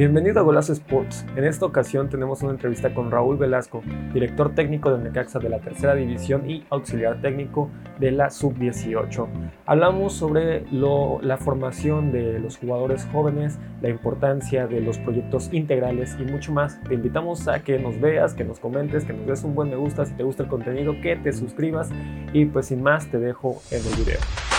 Bienvenido a Golazo Sports. En esta ocasión tenemos una entrevista con Raúl Velasco, director técnico del Necaxa de la tercera división y auxiliar técnico de la sub-18. Hablamos sobre la formación de los jugadores jóvenes, la importancia de los proyectos integrales y mucho más. Te invitamos a que nos veas, que nos comentes, que nos des un buen me gusta si te gusta el contenido, que te suscribas y pues sin más te dejo en el video.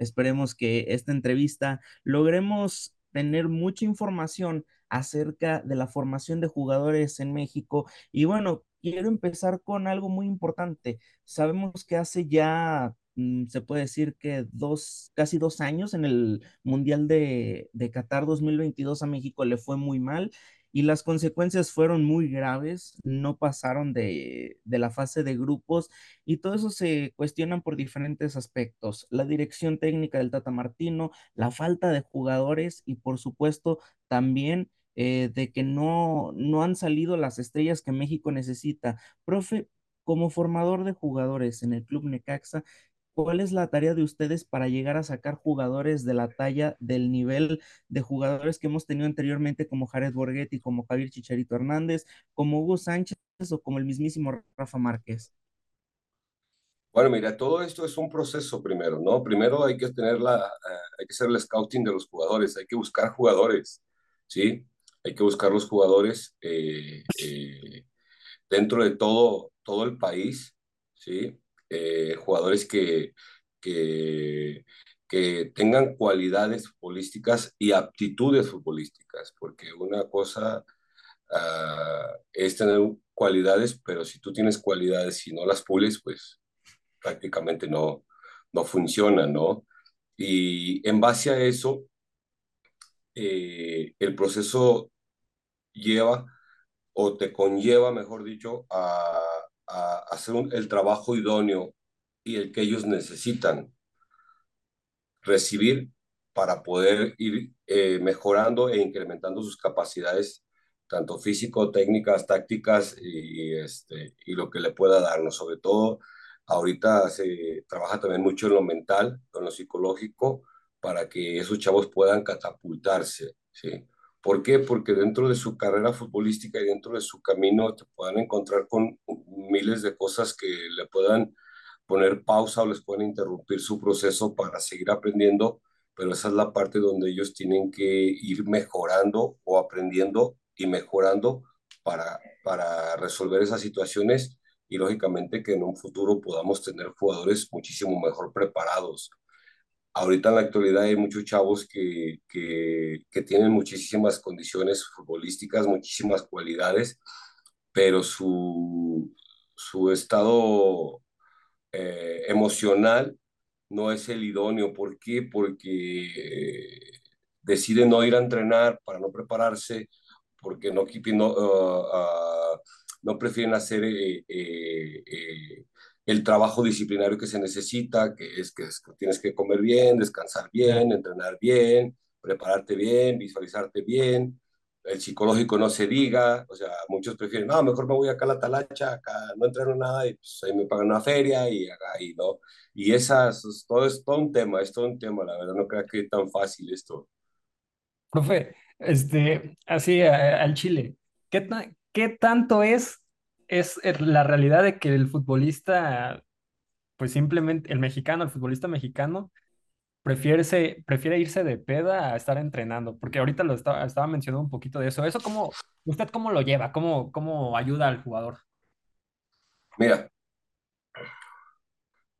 Esperemos que esta entrevista logremos tener mucha información acerca de la formación de jugadores en México. Y bueno, quiero empezar con algo muy importante. Sabemos que hace ya, mm, se puede decir que dos, casi dos años en el Mundial de, de Qatar 2022 a México le fue muy mal y las consecuencias fueron muy graves, no pasaron de, la fase de grupos y todo eso se cuestionan por diferentes aspectos. La dirección técnica del Tata Martino, la falta de jugadores y por supuesto también eh, de que no, no han salido las estrellas que México necesita. Profe, como formador de jugadores en el Club Necaxa, ¿Cuál es la tarea de ustedes para llegar a sacar jugadores de la talla, del nivel de jugadores que hemos tenido anteriormente, como Jared Borghetti, como Javier Chicharito Hernández, como Hugo Sánchez o como el mismísimo Rafa Márquez? Bueno, mira, todo esto es un proceso primero, ¿no? Primero hay que tener la, eh, hay que hacer el scouting de los jugadores, hay que buscar jugadores, ¿sí? Hay que buscar los jugadores eh, eh, dentro de todo, todo el país, ¿sí? Eh, jugadores que, que, que, tengan cualidades futbolísticas y aptitudes futbolísticas, porque una cosa ah, es tener cualidades, pero si tú tienes cualidades y no las pules, pues prácticamente no, no funciona, ¿no? Y en base a eso, eh, el proceso lleva o te conlleva, mejor dicho, a hacer el trabajo idóneo y el que ellos necesitan recibir para poder ir eh, mejorando e incrementando sus capacidades, tanto físico, técnicas, tácticas y, este, y lo que le pueda darnos. Sobre todo, ahorita se trabaja también mucho en lo mental, en lo psicológico, para que esos chavos puedan catapultarse, ¿sí? ¿Por qué? Porque dentro de su carrera futbolística y dentro de su camino te puedan encontrar con miles de cosas que le puedan poner pausa o les pueden interrumpir su proceso para seguir aprendiendo, pero esa es la parte donde ellos tienen que ir mejorando o aprendiendo y mejorando para, para resolver esas situaciones y lógicamente que en un futuro podamos tener jugadores muchísimo mejor preparados ahorita en la actualidad hay muchos chavos que, que, tienen muchísimas condiciones futbolísticas, muchísimas cualidades, pero su, su estado eh, emocional no es el idóneo. ¿Por qué? Porque deciden no ir a entrenar para no prepararse, porque no, no, uh, uh, no prefieren hacer eh, eh, el trabajo disciplinario que se necesita, que es que, tienes que comer bien, descansar bien, entrenar bien, prepararte bien, visualizarte bien, el psicológico no se diga, o sea, muchos prefieren, no, mejor me voy acá a la talacha, acá no entreno nada y pues ahí me pagan una feria y acá y no. Y esas, todo es todo un tema, es todo un tema, la verdad, no creo que es tan fácil esto. Profe, este, así al Chile, ¿qué, ¿qué tanto es es la realidad de que el futbolista, pues simplemente, el mexicano, el futbolista mexicano, prefiere, prefiere irse de peda a estar entrenando, porque ahorita lo estaba, estaba mencionando un poquito de eso. ¿Eso cómo, usted cómo lo lleva? ¿Cómo, cómo ayuda al jugador? Mira,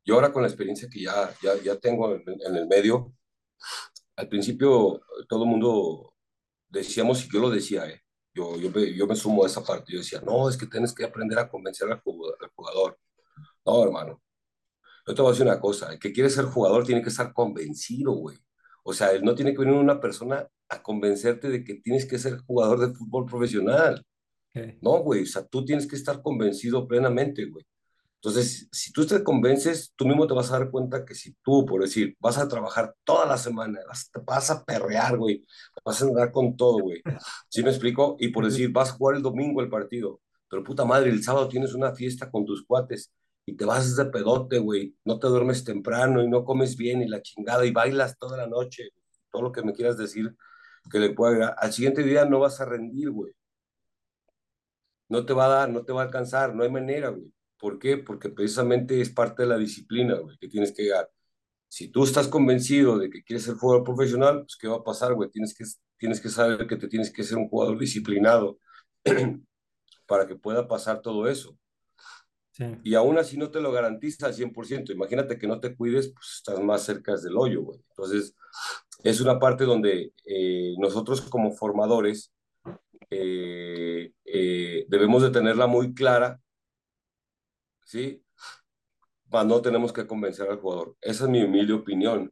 yo ahora con la experiencia que ya, ya, ya tengo en, en el medio, al principio todo el mundo decíamos, y yo lo decía, eh, yo, yo, me, yo me sumo a esa parte. Yo decía, no, es que tienes que aprender a convencer al jugador. No, hermano. Yo te voy a decir una cosa. El que quiere ser jugador tiene que estar convencido, güey. O sea, no tiene que venir una persona a convencerte de que tienes que ser jugador de fútbol profesional. No, güey. O sea, tú tienes que estar convencido plenamente, güey. Entonces, si tú te convences, tú mismo te vas a dar cuenta que si tú, por decir, vas a trabajar toda la semana, vas, vas a perrear, güey, vas a andar con todo, güey. ¿Sí me explico? Y por decir, vas a jugar el domingo el partido, pero puta madre, el sábado tienes una fiesta con tus cuates y te vas de pedote, güey, no te duermes temprano y no comes bien y la chingada y bailas toda la noche, todo lo que me quieras decir que le pueda al siguiente día no vas a rendir, güey. No te va a dar, no te va a alcanzar, no hay manera, güey. ¿Por qué? Porque precisamente es parte de la disciplina, güey, que tienes que llegar. Si tú estás convencido de que quieres ser jugador profesional, pues ¿qué va a pasar, güey? Tienes que, tienes que saber que te tienes que ser un jugador disciplinado para que pueda pasar todo eso. Y aún así no te lo garantiza al 100%. Imagínate que no te cuides, pues estás más cerca del hoyo, güey. Entonces, es una parte donde eh, nosotros como formadores eh, eh, debemos de tenerla muy clara, ¿sí? no tenemos que convencer al jugador. Esa es mi humilde opinión.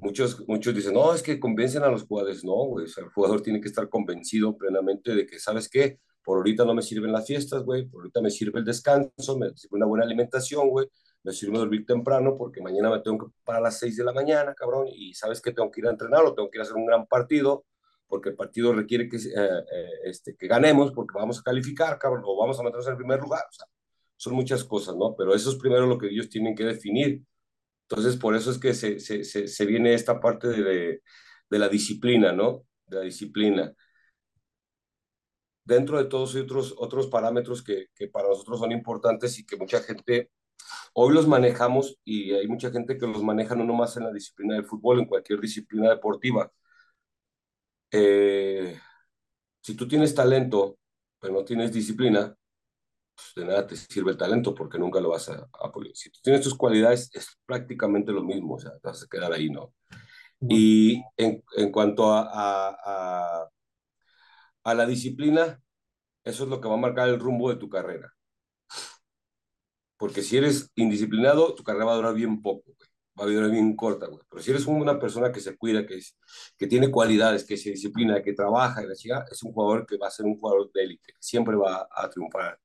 muchos, muchos dicen, no, es que convencen a los jugadores. No, güey, el jugador tiene que estar convencido plenamente de que, ¿sabes qué? Por ahorita no me sirven las fiestas, güey, por ahorita me sirve el descanso, me sirve una buena alimentación, güey, me sirve dormir temprano porque mañana me tengo que parar a las 6 de la mañana, cabrón, y sabes que tengo que ir a entrenar o tengo que ir a hacer un gran partido porque el partido requiere que, eh, eh, este, que ganemos porque vamos a calificar, cabrón, o vamos a meternos en el primer lugar, o sea, son muchas cosas, ¿no? Pero eso es primero lo que ellos tienen que definir. Entonces, por eso es que se, se, se, viene esta parte de, de, la disciplina, ¿no? De la disciplina. Dentro de todos otros, otros parámetros que, que para nosotros son importantes y que mucha gente hoy los manejamos y hay mucha gente que los maneja no nomás en la disciplina del fútbol, en cualquier disciplina deportiva. Eh, si tú tienes talento, pero no tienes disciplina, pues de nada te sirve el talento porque nunca lo vas a, apoyar. Si tú tienes tus cualidades, es prácticamente lo mismo, o sea, te vas a quedar ahí, ¿no? Y en, en cuanto a, a, a, la disciplina, eso es lo que va a marcar el rumbo de tu carrera. Porque si eres indisciplinado, tu carrera va a durar bien poco, va a durar bien corta, güey. Pero si eres una persona que se cuida, que, es, que tiene cualidades, que se disciplina, que trabaja y la chica, es un jugador que va a ser un jugador de élite, que siempre va a triunfar.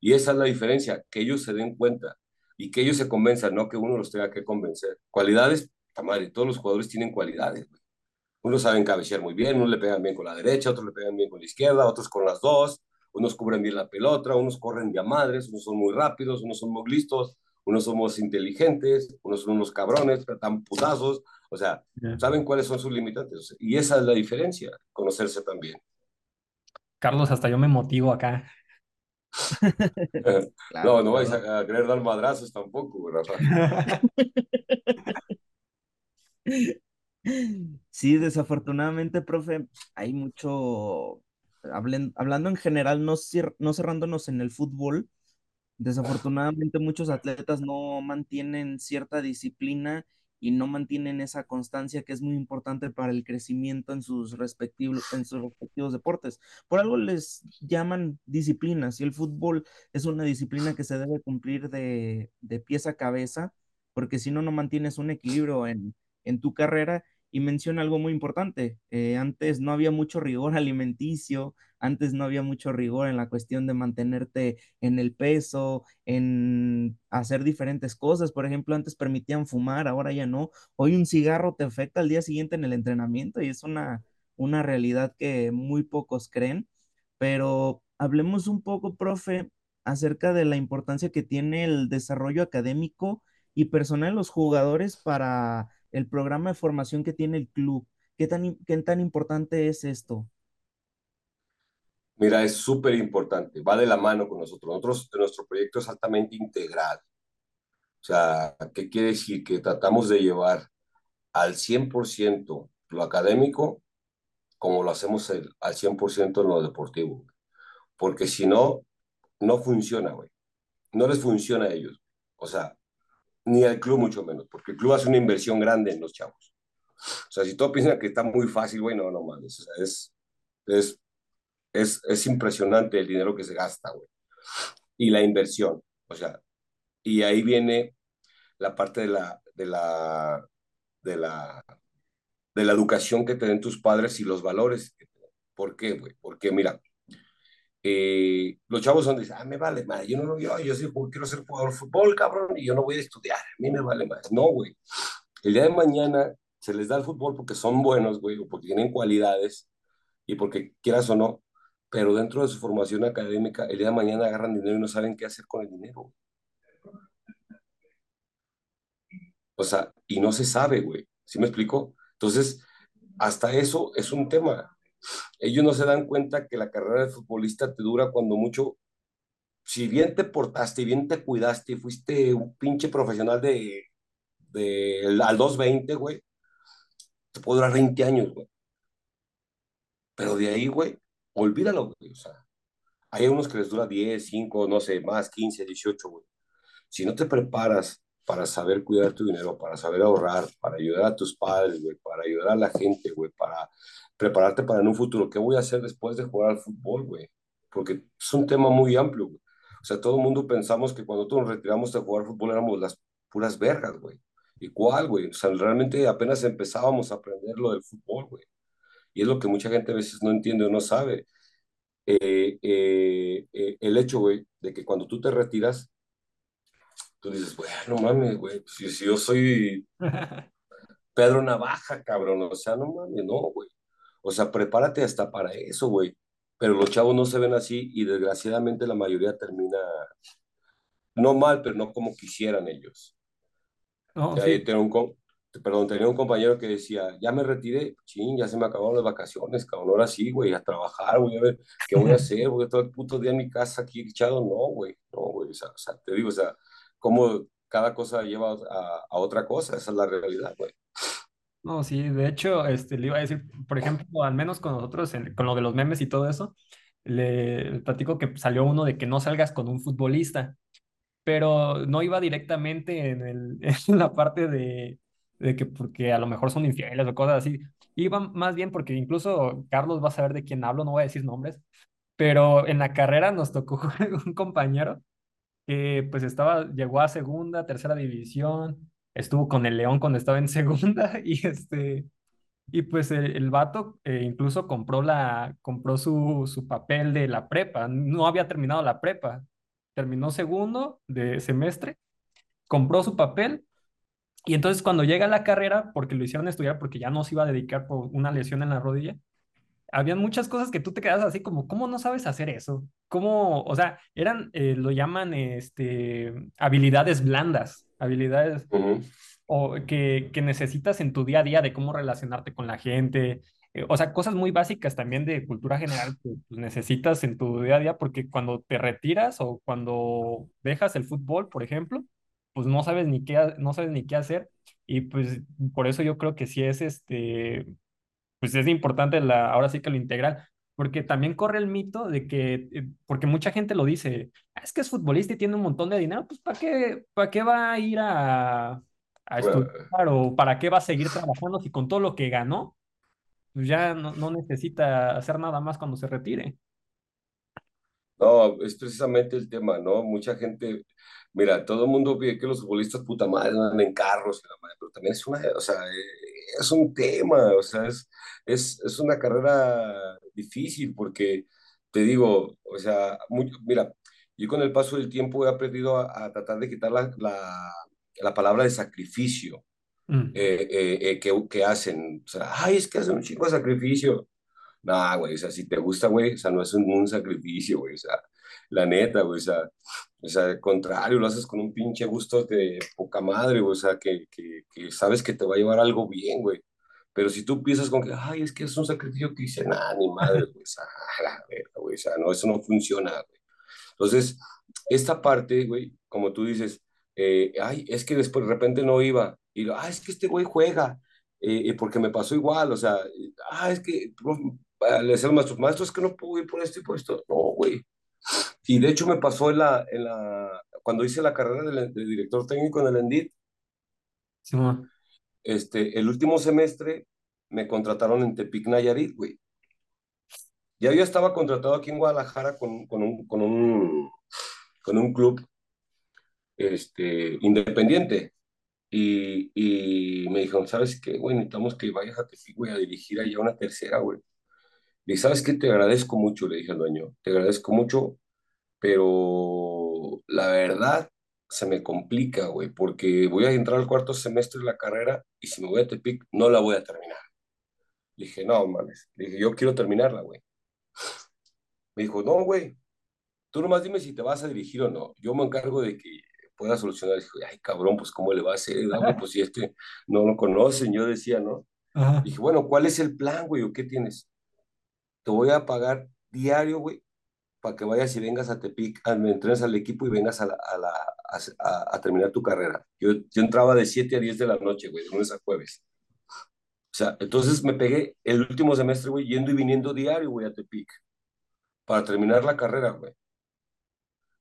Y esa es la diferencia, que ellos se den cuenta y que ellos se convenzan, no que uno los tenga que convencer. Cualidades, madre, todos los jugadores tienen cualidades. Unos saben cabecear muy bien, unos le pegan bien con la derecha, otros le pegan bien con la izquierda, otros con las dos, unos cubren bien la pelota, unos corren de a madres, unos son muy rápidos, unos son muy listos, unos somos inteligentes, unos son unos cabrones, tan putazos, o sea, saben cuáles son sus limitantes. Y esa es la diferencia, conocerse también. Carlos, hasta yo me motivo acá. no, no vais a, querer dar madrazos tampoco, ¿verdad? Sí, desafortunadamente, profe, hay mucho, hablando en general, no, no cerrándonos en el fútbol, desafortunadamente muchos atletas no mantienen cierta disciplina y no mantienen esa constancia que es muy importante para el crecimiento en sus respectivos, en sus respectivos deportes. Por algo les llaman disciplinas y el fútbol es una disciplina que se debe cumplir de, de pies a cabeza, porque si no, no mantienes un equilibrio en, en tu carrera y menciona algo muy importante. Eh, antes no había mucho rigor alimenticio, antes no había mucho rigor en la cuestión de mantenerte en el peso, en hacer diferentes cosas. Por ejemplo, antes permitían fumar, ahora ya no. Hoy un cigarro te afecta al día siguiente en el entrenamiento y es una, una realidad que muy pocos creen. Pero hablemos un poco, profe, acerca de la importancia que tiene el desarrollo académico y personal de los jugadores para el programa de formación que tiene el club. ¿Qué tan, qué tan importante es esto? Mira, es súper importante, va de la mano con nosotros. Nosotros, nuestro proyecto es altamente integral. O sea, ¿qué quiere decir? Que tratamos de llevar al 100% lo académico como lo hacemos al 100% en lo deportivo. Porque si no, no funciona, güey. No les funciona a ellos. O sea, ni al club mucho menos, porque el club hace una inversión grande en los chavos. O sea, si tú piensas que está muy fácil, güey, no, no mames. O sea, es, es, es, es impresionante el dinero que se gasta, güey. Y la inversión, o sea, y ahí viene la parte de la, de la, de la, de la educación que te den tus padres y los valores. ¿Por qué, güey? Porque, mira, eh, los chavos son de, ah, me vale, madre, yo no lo yo, yo sí, quiero ser jugador de fútbol, cabrón, y yo no voy a estudiar, a mí me vale más. No, güey. El día de mañana se les da el fútbol porque son buenos, güey, o porque tienen cualidades, y porque quieras o no, pero dentro de su formación académica, el día de mañana agarran dinero y no saben qué hacer con el dinero. O sea, y no se sabe, güey. ¿Sí me explico? Entonces, hasta eso es un tema. Ellos no se dan cuenta que la carrera de futbolista te dura cuando mucho, si bien te portaste, bien te cuidaste, y fuiste un pinche profesional de, de al 220, güey, te puede durar 20 años, güey. Pero de ahí, güey, olvídalo, güey. O sea, hay unos que les dura 10, 5, no sé, más, 15, 18, güey. Si no te preparas para saber cuidar tu dinero, para saber ahorrar, para ayudar a tus padres, güey, para ayudar a la gente, güey, para prepararte para en un futuro, ¿qué voy a hacer después de jugar al fútbol, güey? Porque es un tema muy amplio, güey. O sea, todo el mundo pensamos que cuando nos retiramos de jugar fútbol éramos las puras vergas, güey. ¿Y cuál, güey? O sea, realmente apenas empezábamos a aprender lo del fútbol, güey. Y es lo que mucha gente a veces no entiende o no sabe. Eh, eh, eh, el hecho, güey, de que cuando tú te retiras, tú dices, güey, no mames, güey, si, si, yo soy Pedro Navaja, cabrón, o sea, no mames, no, güey. O sea, prepárate hasta para eso, güey. Pero los chavos no se ven así y desgraciadamente la mayoría termina, no mal, pero no como quisieran ellos. No, sí. tengo un, perdón, tenía un compañero que decía, ya me retiré, ching, ya se me acabaron las vacaciones, cabrón, ahora sí, güí, a trabajar, voy a ver qué voy a hacer, voy a estar el puto día en mi casa aquí echado, no, güey, no, güey, o sea, te digo, o sea, cómo cada cosa lleva a, otra cosa, esa es la realidad, güey. No, sí, de hecho, este, le iba a decir, por ejemplo, al menos con nosotros, con lo de los memes y todo eso, le platico que salió uno de que no salgas con un futbolista, pero no iba directamente en, el, en la parte de, de que porque a lo mejor son infieles o cosas así. Iba más bien porque incluso Carlos va a saber de quién hablo, no voy a decir nombres, pero en la carrera nos tocó un compañero que pues estaba, llegó a segunda, tercera división, estuvo con el León cuando estaba en segunda y este, y pues el, el vato eh, incluso compró, la, compró su, su papel de la prepa, no había terminado la prepa, terminó segundo de semestre, compró su papel y entonces cuando llega a la carrera, porque lo hicieron estudiar porque ya no se iba a dedicar por una lesión en la rodilla, habían muchas cosas que tú te quedas así como, ¿cómo no sabes hacer eso? ¿Cómo? O sea, eran, eh, lo llaman, este, habilidades blandas, habilidades o que, que, necesitas en tu día a día de cómo relacionarte con la gente, eh, o sea, cosas muy básicas también de cultura general que pues, necesitas en tu día a día, porque cuando te retiras o cuando dejas el fútbol, por ejemplo, pues no sabes ni qué, no sabes ni qué hacer. Y pues por eso yo creo que sí es este, pues es importante la, ahora sí que lo integral, porque también corre el mito de que, eh, porque mucha gente lo dice, ah, es que es futbolista y tiene un montón de dinero, pues ¿para qué, para qué va a ir a, a estudiar o para qué va a seguir trabajando si con todo lo que ganó, pues ya no, no necesita hacer nada más cuando se retire? No, es precisamente el tema, ¿no? Mucha gente, mira, todo el mundo ve que los futbolistas puta madre andan en carros, pero también es una, o sea, eh, es un tema, o sea, es, es, es una carrera difícil porque, te digo, o sea, mira, yo con el paso del tiempo he aprendido a, tratar de quitar la, la, la, palabra de sacrificio mm. eh, eh, que, que hacen, o sea, ay, es que hacen un chico de sacrificio, no, güey, o sea, si te gusta, güey, o sea, no es un, un sacrificio, güey, o sea, la neta, güey, o sea, o sea, al contrario, lo haces con un pinche gusto de poca madre, güey, o sea, que, que, que, sabes que te va a llevar algo bien, güey. Pero si tú piensas con que, ay, es que es un sacrificio que hice, nada, ni madre, güey, o sea, la güey, o sea, no, eso no funciona, güey. Entonces, esta parte, güey, como tú dices, eh, ay, es que después de repente no iba, y, ay, es que este güey juega, eh, porque me pasó igual, o sea, ah, es que le decía a los maestros, maestros, es que no puedo ir por esto y por esto. No, güey. Y de hecho me pasó en la, en la, cuando hice la carrera de, director técnico en el ENDIT, sí, este, el último semestre me contrataron en Tepic Nayarit, güey. Ya yo estaba contratado aquí en Guadalajara con, con, un, con, un, con un club este, independiente. Y, y me dijeron, ¿sabes qué, güey? Necesitamos que vayas a Tepic, güey, a dirigir allá una tercera, güey. Y sabes qué, te agradezco mucho, le dije al dueño, te agradezco mucho, pero la verdad se me complica, güey, porque voy a entrar al cuarto semestre de la carrera y si me voy a Tepic, no la voy a terminar. Le dije, no, mames. Le dije, yo quiero terminarla, güey. Me dijo, no, güey, tú nomás dime si te vas a dirigir o no. Yo me encargo de que pueda solucionar. Dije, ay, cabrón, pues cómo le va a hacer, güey, pues si este no lo conocen, yo decía, ¿no? Dije, bueno, ¿cuál es el plan, güey? ¿O qué tienes? Te voy a pagar diario, güey, para que vayas y vengas a Tepic, a, entrenes al equipo y vengas a, a, a, terminar tu carrera. Yo, yo entraba de 7 a 10 de la noche, güey, de lunes a jueves. O sea, entonces me pegué el último semestre, güey, yendo y viniendo diario, güey, a Tepic, para terminar la carrera, güey.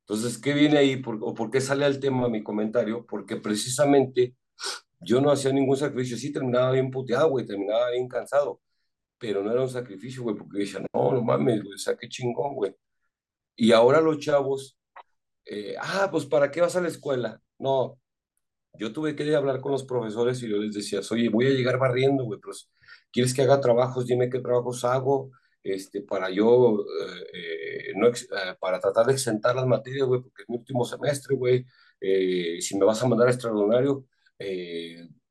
Entonces, ¿qué viene ahí? Por, ¿O por qué sale al tema mi comentario? Porque precisamente yo no hacía ningún sacrificio. Sí, terminaba bien puteado, güey, terminaba bien cansado, pero no era un sacrificio, güey, porque decía, no, no mames, güey, o sea, qué chingón, güey. Y ahora los chavos, eh, ah, pues ¿para qué vas a la escuela? No, yo tuve que hablar con los profesores y yo les decía, oye, voy a llegar barriendo, güey, pues, ¿quieres que haga trabajos? Dime qué trabajos hago, este, para yo, eh, no, eh, para tratar de exentar las materias, güey, porque es mi último semestre, güey, si me vas a mandar extraordinario,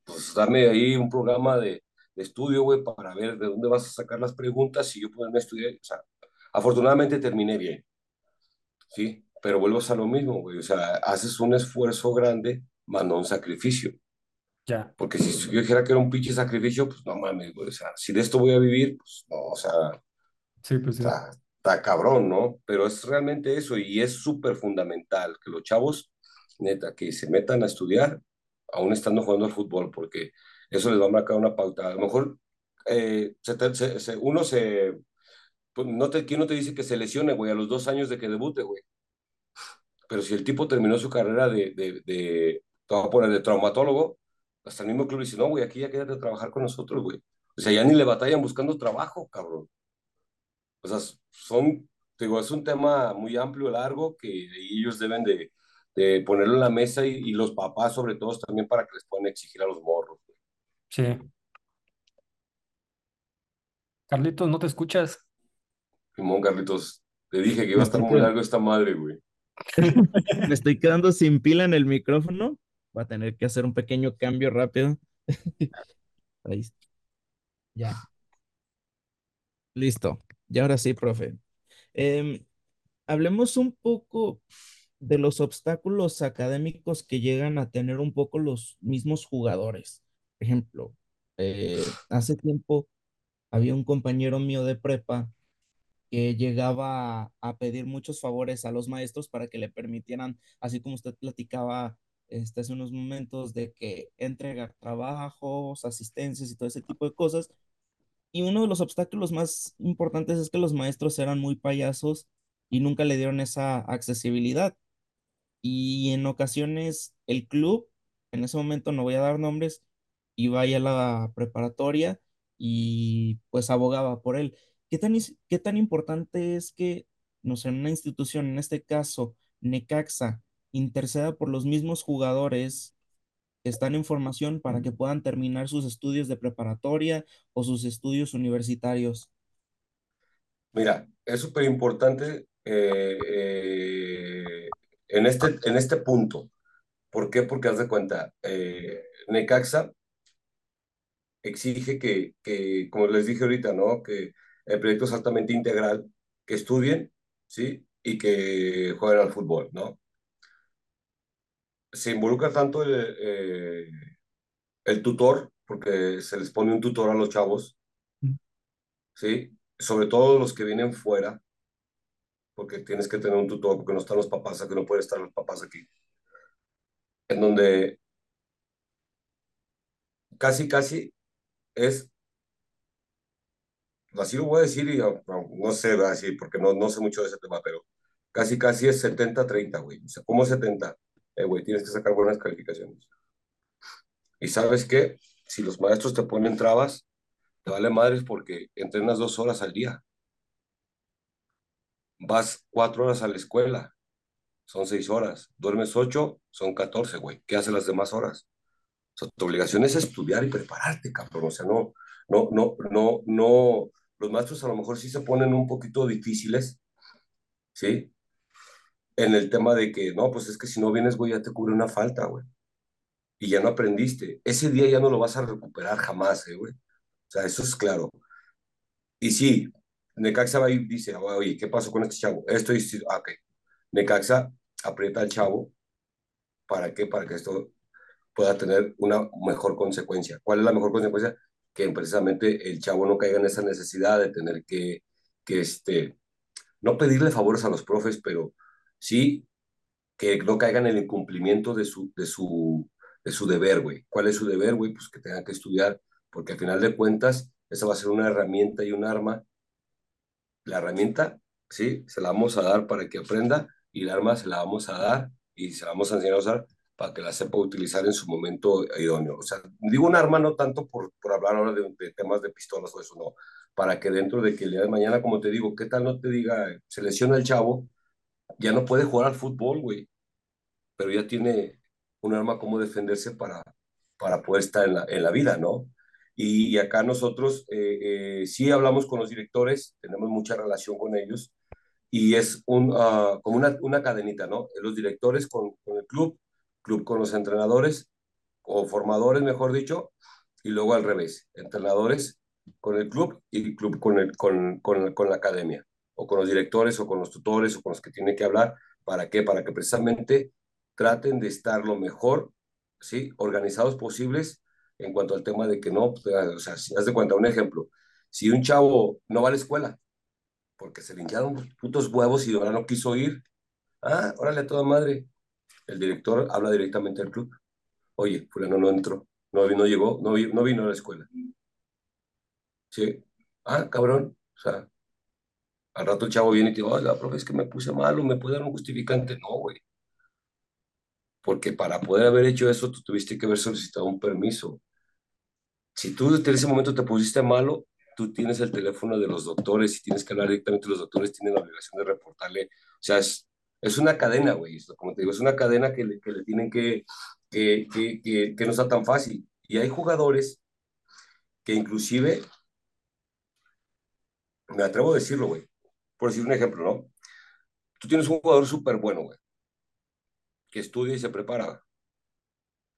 pues dame ahí un programa de, de estudio, güey, para ver de dónde vas a sacar las preguntas y yo poderme estudiar, o sea, afortunadamente terminé bien, ¿sí? Pero vuelvo a lo mismo, güey, o sea, haces un esfuerzo grande mandó un sacrificio. Ya. Porque si yo dijera que era un pinche sacrificio, pues no mames, güey. O sea, si de esto voy a vivir, pues no, o sea. Sí, pues sí. Está, está cabrón, ¿no? Pero es realmente eso y es súper fundamental que los chavos, neta, que se metan a estudiar, aún estando jugando al fútbol, porque eso les va a marcar una pauta. A lo mejor eh, se, se, uno se. Pues no te, ¿Quién no te dice que se lesione, güey, a los dos años de que debute, güey? Pero si el tipo terminó su carrera de, de, de, a traumatólogo, hasta el mismo club dice, no, güey, aquí ya quédate a trabajar con nosotros, güey. O sea, ya ni le batallan buscando trabajo, cabrón. O sea, son, digo, es un tema muy amplio, largo, que ellos deben de, de ponerlo en la mesa y, y, los papás, sobre todo, también para que les puedan exigir a los morros. Güey. Sí. Carlitos, ¿no te escuchas? Simón, Carlitos, te dije que iba a estar muy largo esta madre, güey. Me estoy quedando sin pila en el micrófono. Voy a tener que hacer un pequeño cambio rápido. Ahí. Ya. Listo. Y ahora sí, profe. Eh, hablemos un poco de los obstáculos académicos que llegan a tener un poco los mismos jugadores. Por ejemplo, eh, hace tiempo había un compañero mío de prepa que llegaba a pedir muchos favores a los maestros para que le permitieran, así como usted platicaba este, hace unos momentos, de que entregar trabajos, asistencias y todo ese tipo de cosas. Y uno de los obstáculos más importantes es que los maestros eran muy payasos y nunca le dieron esa accesibilidad. Y en ocasiones el club, en ese momento no voy a dar nombres, iba a la preparatoria y pues abogaba por él. ¿Qué tan, qué tan importante es que, no sé, una institución, en este caso, Necaxa, interceda por los mismos jugadores que están en formación para que puedan terminar sus estudios de preparatoria o sus estudios universitarios? Mira, es súper importante eh, eh, en, este, en este punto. ¿Por qué? Porque haz de cuenta, eh, Necaxa exige que, que, como les dije ahorita, ¿no? Que el proyecto es altamente integral, que estudien, ¿sí? Y que jueguen al fútbol, ¿no? Se involucra tanto el, eh, el tutor, porque se les pone un tutor a los chavos, ¿sí? Sobre todo los que vienen fuera, porque tienes que tener un tutor, porque no están los papás, aquí no pueden estar los papás aquí. En donde casi, casi es así lo voy a decir y no, no sé así porque no, no sé mucho de ese tema, pero casi casi es 70-30, güey. O sea, ¿cómo 70? Eh, güey, tienes que sacar buenas calificaciones. Y sabes qué, si los maestros te ponen trabas, te vale madres porque entrenas dos horas al día. Vas cuatro horas a la escuela, son seis horas. Duermes ocho, son catorce, güey. ¿Qué haces las demás horas? O sea, tu obligación es estudiar y prepararte, cabrón. O sea, no, no, no, no, no, los maestros a lo mejor sí se ponen un poquito difíciles, ¿sí? En el tema de que, no, pues es que si no vienes, güey, ya te cubre una falta, güey. Y ya no aprendiste. Ese día ya no lo vas a recuperar jamás, ¿eh, güey. O sea, eso es claro. Y sí, Necaxa va y dice, oye, ¿qué pasó con este chavo? Esto y, ah, ok. Necaxa aprieta al chavo ¿Para qué? Para que esto pueda tener una mejor consecuencia. ¿Cuál es la mejor consecuencia? Que precisamente el chavo no caiga en esa necesidad de tener que, que este, no pedirle favores a los profes, pero sí que no caigan en el incumplimiento de su, de su, de su deber, güey. ¿Cuál es su deber, güey? Pues que tengan que estudiar, porque al final de cuentas, esa va a ser una herramienta y un arma. La herramienta, sí, se la vamos a dar para que aprenda y el arma se la vamos a dar y se la vamos a enseñar a usar para que la sepa utilizar en su momento idóneo. O sea, digo un arma no tanto por, por hablar ahora de, de, temas de pistolas o eso, no, para que dentro de que el día de mañana, como te digo, ¿qué tal no te diga, se lesiona el chavo, ya no puede jugar al fútbol, güey, pero ya tiene un arma como defenderse para, para poder estar en la, en la vida, ¿no? Y, y acá nosotros eh, eh, sí hablamos con los directores, tenemos mucha relación con ellos, y es un, uh, como una, una cadenita, ¿no? Los directores con, con el club, club con los entrenadores, o formadores, mejor dicho, y luego al revés, entrenadores con el club y club con, el, con, con, con, la academia, o con los directores, o con los tutores, o con los que tienen que hablar. ¿Para qué? Para que precisamente traten de estar lo mejor, ¿sí? Organizados posibles en cuanto al tema de que no, o sea, si haz de cuenta, un ejemplo, si un chavo no va a la escuela porque se le hincharon putos huevos y ahora no quiso ir, ah, órale a toda madre, el director habla directamente al club. Oye, fulano no entró, no, no llegó, no, no vino a la escuela. Sí. Ah, cabrón. O sea, al rato el chavo viene y te dice, profe, es que me puse malo, ¿me puede dar un justificante? No, güey. Porque para poder haber hecho eso, tú tuviste que haber solicitado un permiso. Si tú en ese momento te pusiste malo, tú tienes el teléfono de los doctores y tienes que hablar directamente, los doctores tienen la obligación de reportarle. O sea, es, es una cadena, güey. Como te digo, es una cadena que le, que le tienen que que, que, que, que no está tan fácil. Y hay jugadores que inclusive me atrevo a decirlo, güey. Por decir un ejemplo, ¿no? Tú tienes un jugador súper bueno, güey. Que estudia y se prepara.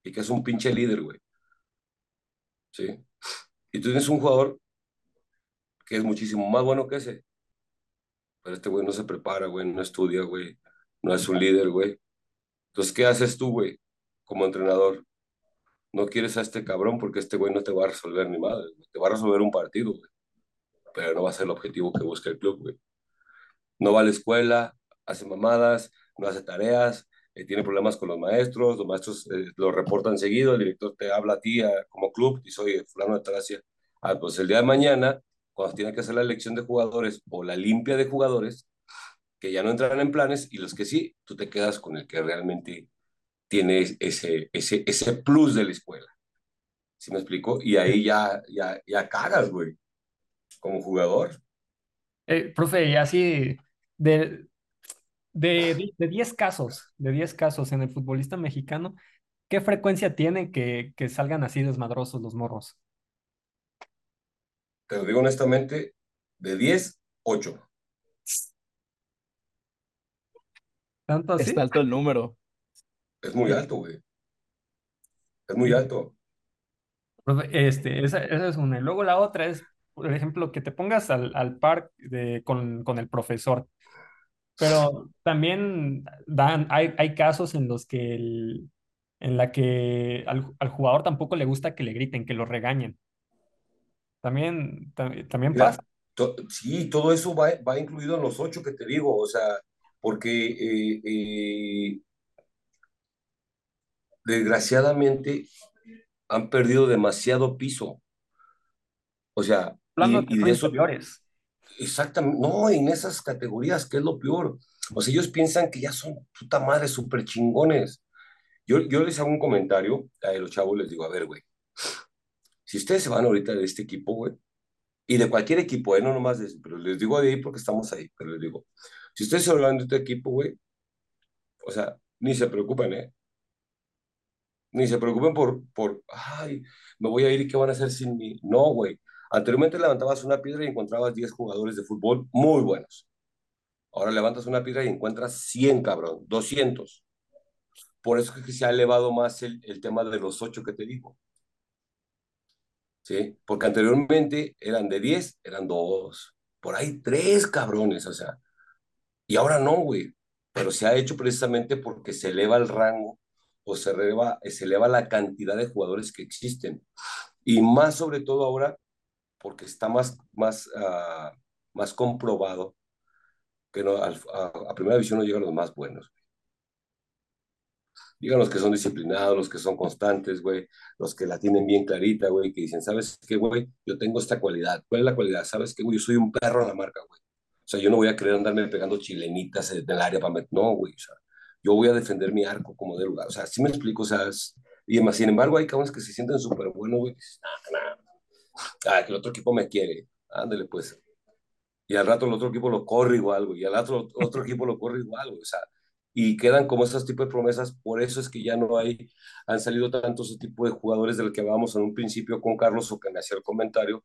Y que es un pinche líder, güey. ¿Sí? Y tú tienes un jugador que es muchísimo más bueno que ese. Pero este güey no se prepara, güey, no estudia, güey. No es un líder, güey. Entonces, ¿qué haces tú, güey? Como entrenador. No quieres a este cabrón porque este güey no te va a resolver ni madre. Te va a resolver un partido, güey pero no va a ser el objetivo que busca el club, güey. No va a la escuela, hace mamadas, no hace tareas, eh, tiene problemas con los maestros, los maestros eh, lo reportan seguido, el director te habla a ti a, como club, y soy fulano de Tracia. Ah, pues el día de mañana, cuando tiene que hacer la elección de jugadores o la limpia de jugadores, que ya no entrarán en planes, y los que sí, tú te quedas con el que realmente tiene ese, ese, ese plus de la escuela. ¿Sí me explico? Y ahí ya, ya, ya cagas, güey como jugador. Eh, profe, y así de, de, de 10 casos, de 10 casos en el futbolista mexicano, ¿qué frecuencia tiene que, que salgan así desmadrosos los morros? Te lo digo honestamente, de 10, 8. ¿Tanto así? Es alto el número. Es muy alto, güey. Es muy alto. Este, esa, esa es una. Y luego la otra es, por ejemplo, que te pongas al, al par de, con, con, el profesor. Pero también dan, hay, hay casos en los que el, en la que al, al, jugador tampoco le gusta que le griten, que lo regañen. También, también Mira, pasa. To, sí, todo eso va, va, incluido en los ocho que te digo, o sea, porque eh, eh, desgraciadamente han perdido demasiado piso. O sea, Hablando y, de, y de eso, superiores. Exactamente, no, en esas categorías, que es lo peor. O sea, ellos piensan que ya son puta madre, súper chingones. Yo, yo les hago un comentario a los chavos, les digo, a ver, güey, si ustedes se van ahorita de este equipo, güey, y de cualquier equipo, ¿eh? no nomás de pero les digo de ahí porque estamos ahí, pero les digo, si se van de este equipo, güey, o sea, ni se preocupen, ¿eh? Ni se preocupen por, por, ay, me voy a ir y qué van a hacer sin mí. No, güey. Anteriormente levantabas una piedra y encontrabas 10 jugadores de fútbol muy buenos. Ahora levantas una piedra y encuentras 100, cabrón, 200. Por eso es que se ha elevado más el, el tema de los 8 que te digo. ¿Sí? Porque anteriormente eran de 10, eran 2. Por ahí 3 cabrones, o sea. Y ahora no, güey. Pero se ha hecho precisamente porque se eleva el rango o se eleva, se eleva la cantidad de jugadores que existen. Y más sobre todo ahora, porque está más, más, uh, más comprobado que no, a, primera división no llegan los más buenos. Llegan los que son disciplinados, los que son constantes, güey, los que la tienen bien clarita, güey, que dicen, ¿sabes qué, güey? Yo tengo esta cualidad. ¿Cuál es la cualidad? ¿Sabes qué, güey? Yo soy un perro en la marca, güey. O sea, yo no voy a querer andarme pegando chilenitas en el área para meter. No, güey. O sea, yo voy a defender mi arco como de lugar. O sea, sí me explico, o sea, es... y además, sin embargo, hay cabrones que se sienten súper buenos, güey. Nah, nah. Ah, que el otro equipo me quiere. Ándale, pues. Y al rato el otro equipo lo corre igual, güey. Y al rato otro equipo lo corre igual, güey. O sea, y quedan como esos tipos de promesas. Por eso es que ya no hay, han salido tantos ese tipo de jugadores del que hablábamos en un principio con Carlos o que me hacía el comentario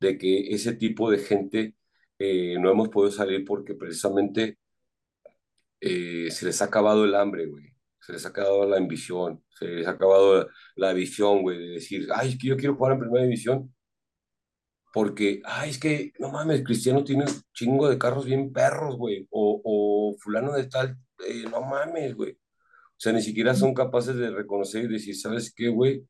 de que ese tipo de gente eh, no hemos podido salir porque precisamente eh, se les ha acabado el hambre, güey. Se les ha acabado la ambición, se les ha acabado la visión, güey, de decir, ay, es que yo quiero jugar en primera división. Porque, ay, es que, no mames, Cristiano tiene un chingo de carros bien perros, güey. O, o fulano de tal eh, no mames, güey. O sea, ni siquiera son capaces de reconocer y decir, ¿sabes qué, güey?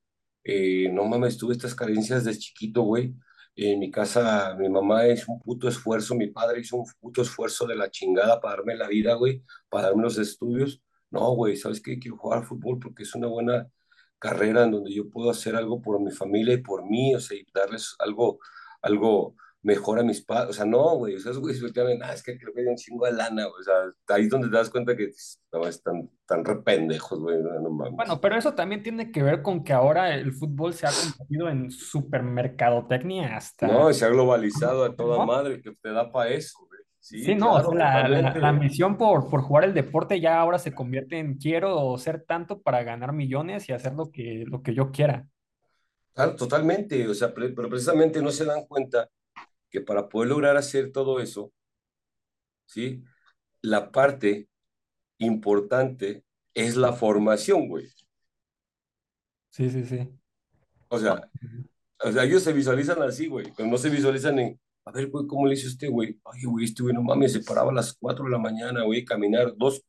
Eh, no mames, tuve estas carencias de chiquito, güey. En mi casa, mi mamá hizo un puto esfuerzo, mi padre hizo un puto esfuerzo de la chingada para darme la vida, güey, para darme los estudios. No, güey, ¿sabes qué? Quiero jugar fútbol porque es una buena carrera en donde yo puedo hacer algo por mi familia y por mí, o sea, y darles algo, algo, mejor a mis padres. O sea, no, güey. O sea, esos güeyes voltean, ah, es que creo que hay un chingo de lana, güey. O sea, ahí es donde te das cuenta que no, están tan re pendejos, güey. No, mames. Bueno, pero eso también tiene que ver con que ahora el fútbol se ha convertido en supermercadotecnia hasta. No, se ha globalizado a toda madre, que te da para eso, güey. Sí, sí, no, la, la, la, misión por, por jugar el deporte ya ahora se convierte en quiero ser tanto para ganar millones y hacer lo que, lo que yo quiera. Claro, totalmente, o sea, pero precisamente no se dan cuenta que para poder lograr hacer todo eso, ¿sí? La parte importante es la formación, güey. Sí, sí, sí. O sea, o sea, ellos se visualizan así, güey, pero no se visualizan en, a ver, güey, ¿cómo le hizo este, güey? Ay, güey, este güey, no mames, se paraba a las 4 de la mañana, güey, caminar dos,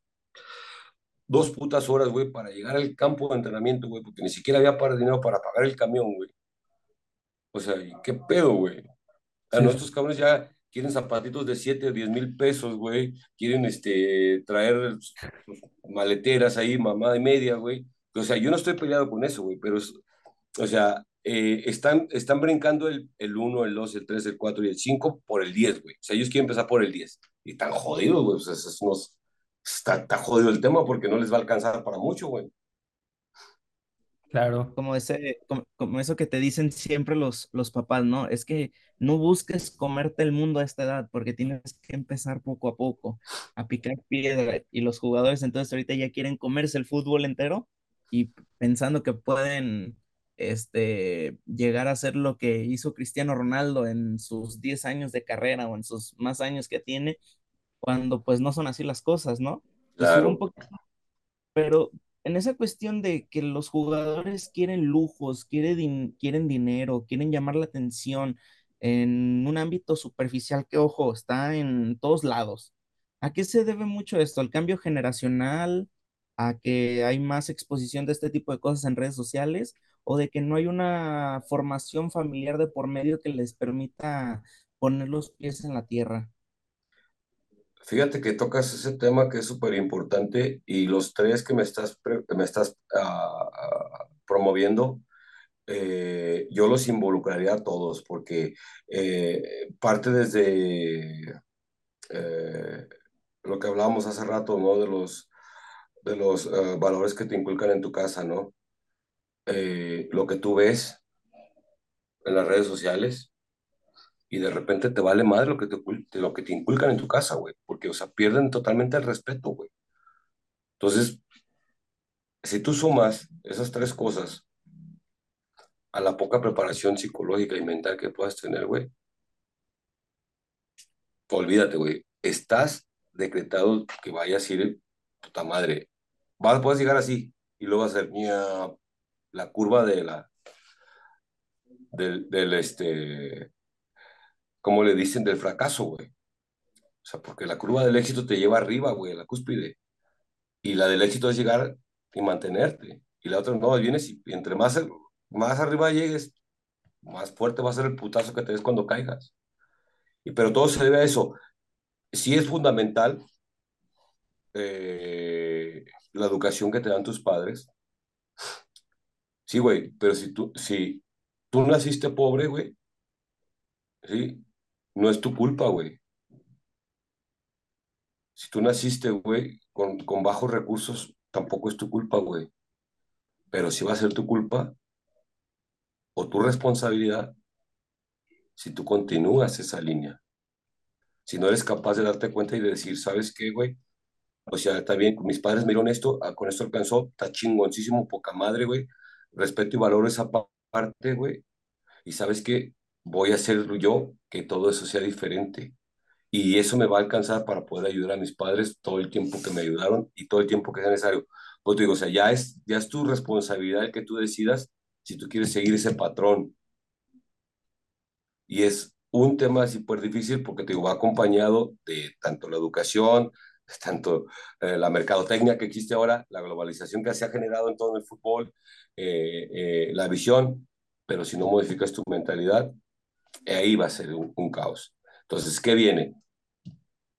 dos putas horas, güey, para llegar al campo de entrenamiento, güey, porque ni siquiera había para dinero para pagar el camión, güey. O sea, ¿y qué pedo, güey? A nuestros cabrones ya quieren zapatitos de 7 o 10 mil pesos, güey. Quieren este, traer maleteras ahí, mamá de media, güey. O sea, yo no estoy peleado con eso, güey, pero, es, o sea, eh, están, están brincando el, el 1, el 2, el 3, el 4 y el 5 por el 10, güey. O sea, ellos quieren empezar por el 10. Y están jodidos, güey. O sea, es unos, está, está jodido el tema porque no les va a alcanzar para mucho, güey. Claro. Como, ese, como, eso que te dicen siempre los, los papás, ¿no? Es que no busques comerte el mundo a esta edad porque tienes que empezar poco a poco a picar piedra y los jugadores entonces ahorita ya quieren comerse el fútbol entero y pensando que pueden este, llegar a ser lo que hizo Cristiano Ronaldo en sus 10 años de carrera o en sus más años que tiene, cuando pues no son así las cosas, ¿no? Claro. pero en esa cuestión de que los jugadores quieren lujos, quieren, quieren dinero, quieren llamar la atención en un ámbito superficial que, ojo, está en todos lados. ¿A qué se debe mucho esto? ¿Al cambio generacional? ¿A que hay más exposición de este tipo de cosas en redes sociales? ¿O de que no hay una formación familiar de por medio que les permita poner los pies en la tierra? Fíjate que tocas ese tema que es súper importante y los tres que me estás, me estás uh, promoviendo, eh, yo los involucraría a todos porque eh, parte desde eh, lo que hablábamos hace rato, ¿no? De los, de los valores que te inculcan en tu casa, ¿no? lo que tú ves en las redes sociales, y de repente te vale madre lo que te, lo que te inculcan en tu casa, güey, porque, o sea, pierden totalmente el respeto, güey. Entonces, si tú sumas esas tres cosas a la poca preparación psicológica y mental que puedas tener, güey, olvídate, güey, estás decretado que vayas a ir, puta madre, vas, puedes llegar así y luego hacer la curva de la del, del este como le dicen, del fracaso, güey. O sea, porque la curva del éxito te lleva arriba, güey, a la cúspide. Y la del éxito es llegar y mantenerte. Y la otra, no, vienes y entre más, más arriba llegues, más fuerte va a ser el putazo que te des cuando caigas. Y, pero todo se debe a eso. Sí es fundamental eh, la educación que te dan tus padres. Sí, güey, pero si tú, si tú naciste pobre, güey, sí, no es tu culpa, güey. Si tú naciste, güey, con, con bajos recursos, tampoco es tu culpa, güey. Pero sí va a ser tu culpa o tu responsabilidad si tú continúas esa línea. Si no eres capaz de darte cuenta y de decir, ¿sabes qué, güey? O sea, está bien, mis padres me esto, ah, con esto alcanzó, está chingoncísimo, poca madre, güey. Respeto y valoro esa parte, güey. Y sabes qué, voy a hacer yo que todo eso sea diferente. Y eso me va a alcanzar para poder ayudar a mis padres todo el tiempo que me ayudaron y todo el tiempo que sea necesario. Pues te digo, o sea, ya es, ya es tu responsabilidad que tú decidas si tú quieres seguir ese patrón. Y es un tema súper difícil porque te digo, va acompañado de tanto la educación, tanto eh, la mercadotecnia que existe ahora, la globalización que se ha generado en todo el fútbol, eh, eh, la visión, pero si no modificas tu mentalidad, ahí va a ser un, un caos. Entonces, ¿qué viene?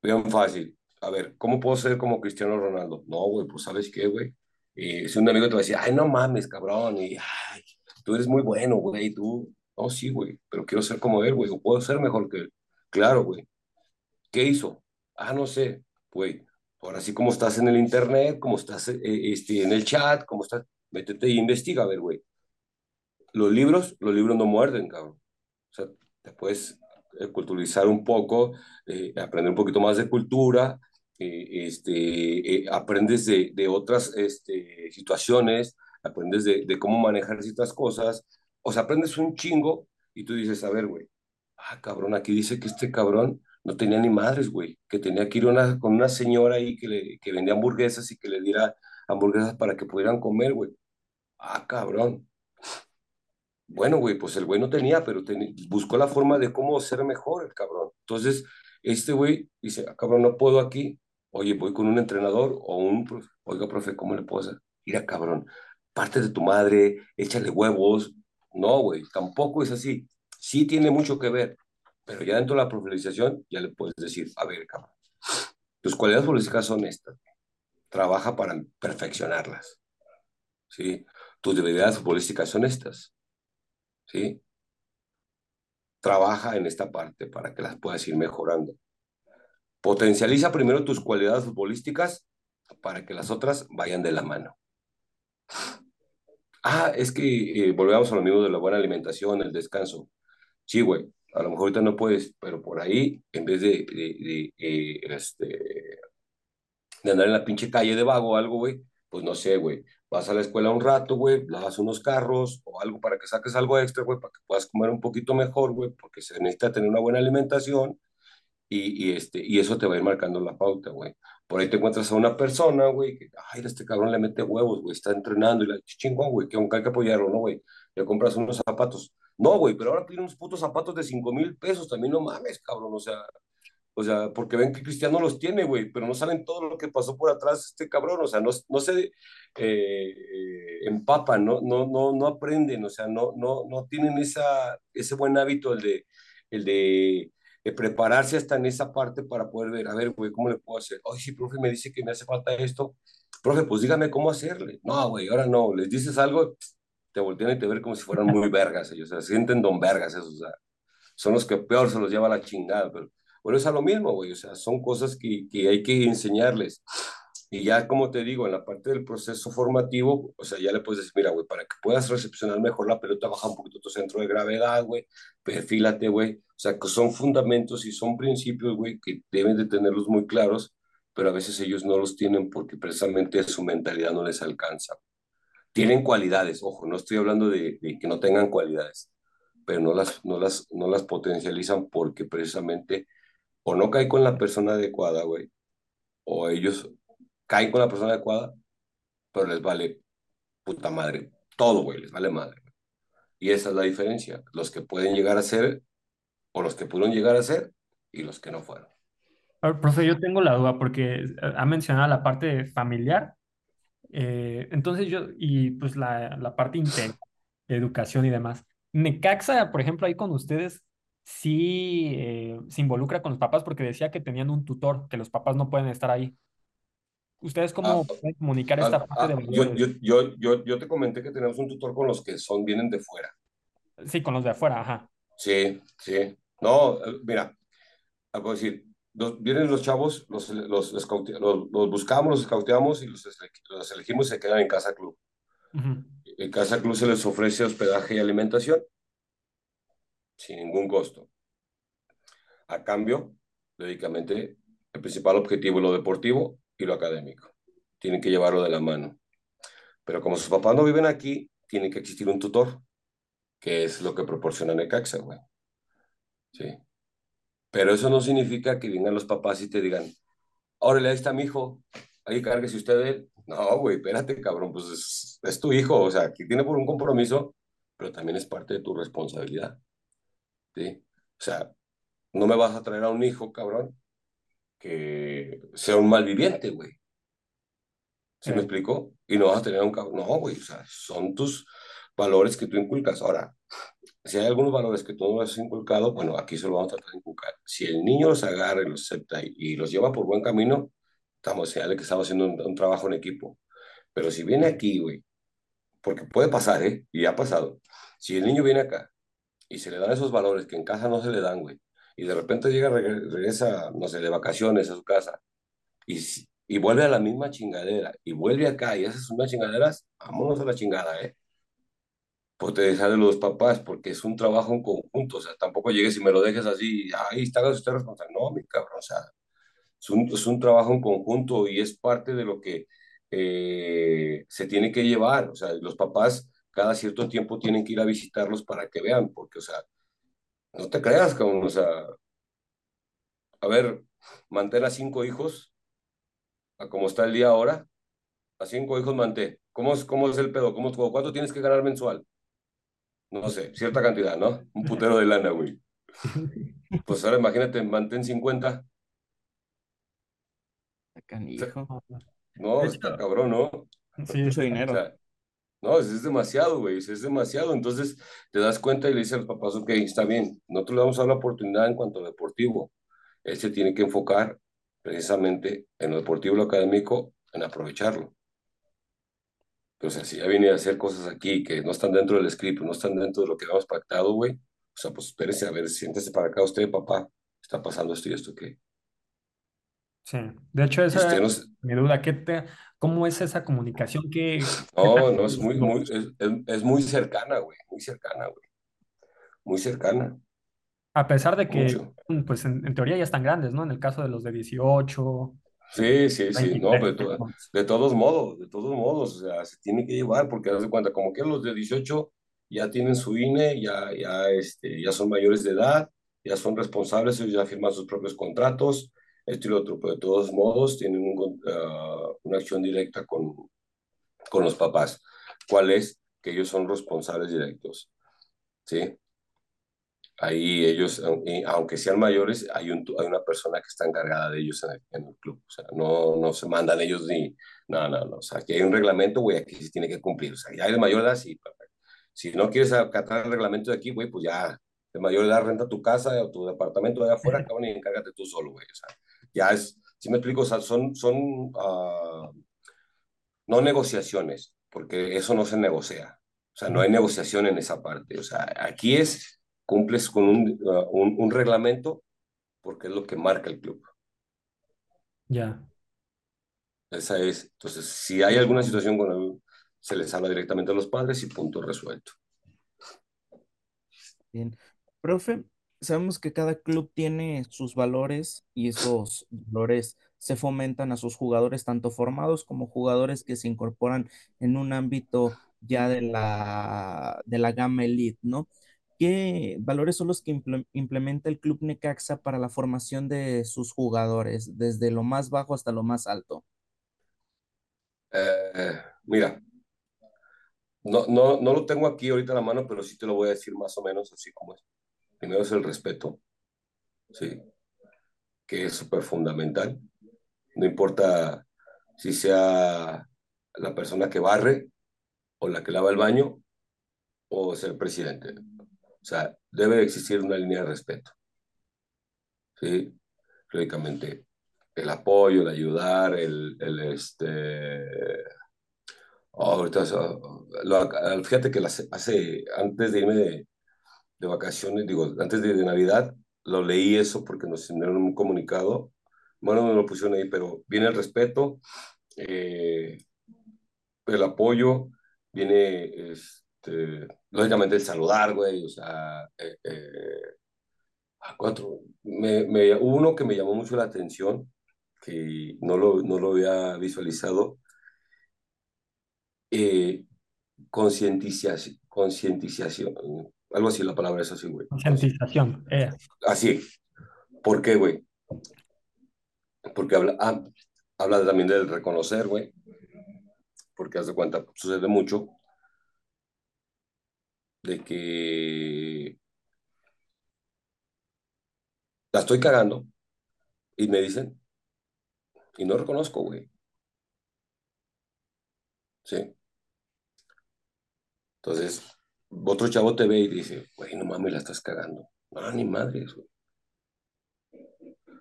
Bien fácil. A ver, ¿cómo puedo ser como Cristiano Ronaldo? No, güey, pues ¿sabes qué, güey? si un amigo te va a decir, ay, no mames, cabrón, y ay, tú eres muy bueno, güey, tú, no, sí, güey, pero quiero ser como él, güey, o puedo ser mejor que él. Claro, güey. ¿Qué hizo? Ah, no sé, güey. Ahora sí, como estás en el internet, como estás eh, este, en el chat, como estás, métete y investiga, a ver, güey. Los libros, los libros no muerden, cabrón. O sea, puedes eh, culturizar un poco, eh, aprender un poquito más de cultura, este, aprendes de, de otras este, situaciones, aprendes de, de cómo manejar ciertas cosas, o sea, aprendes un chingo y tú dices, a ver, güey, ah, cabrón, aquí dice que este cabrón no tenía ni madres, güey, que tenía que ir una, con una señora ahí que, le, que vendía hamburguesas y que le diera hamburguesas para que pudieran comer, güey. Ah, cabrón. Bueno, güey, pues el güey no tenía, pero buscó la forma de cómo ser mejor el cabrón. Entonces, este güey dice, ah, cabrón, no puedo aquí. Oye, voy con un entrenador o un, oiga, profe, ¿cómo le puedo hacer? Mira, cabrón, parte de tu madre, échale huevos. No, güey, tampoco es así. Sí tiene mucho que ver, pero ya dentro de la profundización ya le puedes decir, a ver, cabrón, tus cualidades políticas son estas. Trabaja para perfeccionarlas. ¿Sí? Tus debilidades futbolísticas son estas. ¿Sí? Trabaja en esta parte para que las puedas ir mejorando. Potencializa primero tus cualidades futbolísticas para que las otras vayan de la mano. Ah, es que eh, volvemos a lo mismo de la buena alimentación, el descanso. Sí, güey, a lo mejor ahorita no puedes, pero por ahí, en vez de, eh, este, de andar en la pinche calle de vago o algo, güey, pues no sé, güey, vas a la escuela un rato, güey, lavas unos carros o algo para que saques algo extra, güey, para que puedas comer un poquito mejor, güey, porque se necesita tener una buena alimentación y, y, este, y eso te va a ir marcando la pauta, güey. Por ahí te encuentras a una persona, güey, que, ay, este cabrón le mete huevos, güey, está entrenando y la chingón, güey, que aunque hay que apoyarlo, ¿no, güey? Le compras unos zapatos. No, güey, pero ahora piden unos putos zapatos de 5 mil pesos, también no mames, cabrón, o sea, o sea, porque ven que Cristiano los tiene, güey, pero no saben todo lo que pasó por atrás este cabrón, o sea, no, no se eh, empapan, no, no, no, no aprenden, o sea, no, no, no tienen esa, ese buen hábito, el de, el de prepararse hasta en esa parte para poder ver, a ver, güey, ¿cómo le puedo hacer? Ay, sí, profe, me dice que me hace falta esto. Profe, pues dígame cómo hacerle. No, güey, ahora no, les dices algo, te voltean y te ven como si fueran muy vergas ellos, o sea, se sienten don vergas esos, o sea, son los que peor se los lleva la chingada, pero bueno, es a lo mismo, güey, o sea, son cosas que, que hay que enseñarles. Y ya, como te digo, en la parte del proceso formativo, o sea, ya le puedes decir, mira, güey, para que puedas recepcionar mejor la pelota, baja un poquito tu centro de gravedad, güey, perfílate, güey. O sea, que son fundamentos y son principios, güey, que deben de tenerlos muy claros, pero a veces ellos no los tienen porque precisamente su mentalidad no les alcanza. Tienen cualidades, ojo, no estoy hablando de, de que no tengan cualidades, pero no las, no, las, no las potencializan porque precisamente o no cae con la persona adecuada, güey, o ellos caen con la persona adecuada, pero les vale puta madre. Todo, güey, les vale madre. Y esa es la diferencia. Los que pueden llegar a ser, o los que pudieron llegar a ser, y los que no fueron. profe, yo tengo la duda porque ha mencionado la parte familiar. Eh, entonces yo, y pues la, la parte interna, educación y demás. Necaxa, por ejemplo, ahí con ustedes, sí eh, se involucra con los papás porque decía que tenían un tutor, que los papás no pueden estar ahí. ¿Ustedes Ah, cómo pueden comunicar ah, esta parte de ah, yo, yo, yo, yo, yo te comenté que tenemos un tutor con los que son, vienen de fuera. Sí, con los de afuera, ajá. Sí, sí. No, eh, mira, a decir, los- vienen los chavos, los, los, los, los buscamos, los escauteamos y los, ele- los elegimos y se quedan en Casa Club. En Casa Club se les ofrece hospedaje y alimentación sin ningún costo. A cambio, lógicamente, el principal objetivo es lo deportivo y lo académico. Tienen que llevarlo de la mano. Pero como sus papás no viven aquí, tiene que existir un tutor, que es lo que proporciona Necaxa, güey. Sí. Pero eso no significa que vengan los papás y te digan, órale, ahí está mi hijo, ahí cárguese usted de él. No, güey, espérate, cabrón, pues es, es tu hijo, o sea, aquí tiene por un compromiso, pero también es parte de tu responsabilidad, ¿sí? O sea, no me vas a traer a un hijo, cabrón, que sea un malviviente, güey. ¿Sí Sí. me explico? Y no vas a tener a un cabrón, no, güey, o sea, son tus valores que tú inculcas. Ahora, si hay algunos valores que tú no has inculcado, bueno, aquí se lo vamos a tratar de inculcar. Si el niño los agarra y los acepta y, y los lleva por buen camino, estamos señal de que estamos haciendo un, un trabajo en equipo. Pero si viene aquí, güey, porque puede pasar, ¿eh? Y ha pasado. Si el niño viene acá y se le dan esos valores que en casa no se le dan, güey, y de repente llega, reg- regresa, no sé, de vacaciones a su casa y, y vuelve a la misma chingadera y vuelve acá y hace sus mismas chingaderas, vámonos a la chingada, ¿eh? Pues te dejar de los papás porque es un trabajo en conjunto, o sea, tampoco llegues y me lo dejes así, ahí está usted responsable. No, mi cabrón, o sea, es un, es un trabajo en conjunto y es parte de lo que eh, se tiene que llevar. O sea, los papás cada cierto tiempo tienen que ir a visitarlos para que vean, porque, o sea, no te creas, cabrón, o sea, a ver, mantén a cinco hijos, a como está el día ahora, a cinco hijos mantén. ¿Cómo es, cómo es el pedo? ¿Cómo, ¿Cuánto tienes que ganar mensual? No sé, cierta cantidad, ¿no? Un putero de lana, güey. Pues ahora imagínate, mantén 50. Canijo. No, está cabrón, ¿no? sí, Mucho O dinero. sea, no, es, es demasiado, güey, es, es demasiado. Entonces te das cuenta y le dices a los papás, ok, está bien, nosotros le vamos a dar la oportunidad en cuanto a lo deportivo. Él se tiene que enfocar precisamente en lo deportivo lo académico, en aprovecharlo. Pero, o sea, si ya viene a hacer cosas aquí que no están dentro del script, no están dentro de lo que habíamos pactado, güey, o sea, pues espérese, a ver, siéntese para acá usted, papá, está pasando esto y esto, ¿qué? sí. De hecho, esa es mi duda. ¿Qué te, cómo es esa comunicación? ¿Qué, qué tan no, no, es muy, es, muy cercana, güey, muy cercana, güey, muy cercana, A pesar de que, mucho. pues en, en teoría ya están grandes, ¿no? En el caso de los de 18, Sí, sí, sí, no, 23 pero to- de todos modos, de todos modos, o sea, se tiene que llevar, porque haz de cuenta, como que los de 18 ya tienen su INE, ya, ya, este, ya son mayores de edad, ya son responsables, ellos ya firman sus propios contratos, esto y lo otro, pero de todos modos tienen un ah, una acción directa con, con los papás. ¿Cuál es? Que ellos son responsables directos, ¿sí? Ahí ellos, aunque sean mayores, hay, un, hay una persona que está encargada de ellos en el, en el club. O sea, no, no se mandan ellos ni... No, no, no. O sea, aquí hay un reglamento, güey, aquí se tiene que cumplir. O sea, ya de mayor edad, sí, perfecto. Si no quieres acatar el reglamento de aquí, güey, pues ya de mayor edad renta tu casa o tu departamento de afuera, cabrón, y encárgate tú solo, güey. O sea, ya es... Si me explico, o sea, son, son uh, no negociaciones, porque eso no se negocia. O sea, no hay negociación en esa parte. O sea, aquí es cumples con un, uh, un, un, reglamento porque es lo que marca el club. Ya. Esa es. Entonces, si hay alguna situación con el, se les habla directamente a los padres y punto resuelto. Bien. Profe, sabemos que cada club tiene sus valores y esos valores se fomentan a sus jugadores, tanto formados como jugadores que se incorporan en un ámbito ya de la, de la gama elite, ¿no? ¿Qué valores son los que implementa el Club Necaxa para la formación de sus jugadores, desde lo más bajo hasta lo más alto? Eh, mira, no, no, no lo tengo aquí ahorita a la mano, pero sí te lo voy a decir más o menos así como es. Primero es el respeto, ¿sí? Que es súper fundamental. No importa si sea la persona que barre o la que lava el baño o ser presidente. O sea, debe existir una línea de respeto. ¿Sí? Lógicamente, el apoyo, el ayudar, el, este... Oh, fíjate que hace, antes de irme de vacaciones, digo, antes de, Navidad, lo leí eso porque nos enviaron un comunicado. Bueno, no lo pusieron ahí, pero viene el respeto, eh, el apoyo, viene este, lógicamente el saludar, güey, o sea, eh, eh, cuatro, me, me, uno que me llamó mucho la atención, que no lo, no lo había visualizado, concientización, concientización, algo así la palabra es así, güey. Concientización, eh. Así. ¿Por qué, güey? Porque habla, ah, habla también del reconocer, güey. Porque haz de cuenta, sucede mucho de que la estoy cagando y me dicen, y no reconozco, güey. Sí. Entonces, otro chavo te ve y dice, güey, no mames, la estás cagando. No, ni madres, güey.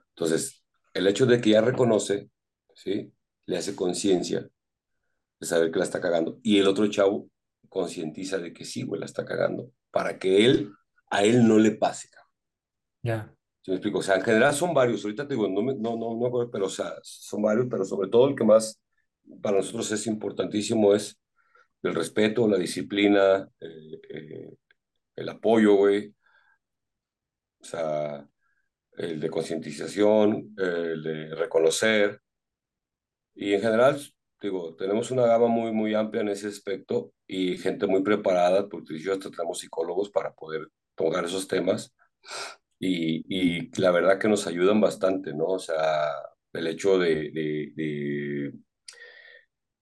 Entonces, el hecho de que ya reconoce, ¿sí? Le hace conciencia de saber que la está cagando. Y el otro chavo concientiza de que sí, güey, la está cagando. Para que él, a él no le pase. Ya. ¿Sí me explico? O sea, en general son varios. Ahorita te digo, no, no, no, no acuerdo, pero o sea, son varios, pero sobre todo el que más para nosotros es importantísimo es el respeto, la disciplina, eh, eh, el apoyo, güey. O sea, el de concientización, el de reconocer. Y en general, digo, tenemos una gama muy, muy amplia en ese aspecto y gente muy preparada, porque yo hasta tenemos psicólogos para poder tocar esos temas. Y, y, la verdad que nos ayudan bastante, ¿no? O sea, el hecho de, de,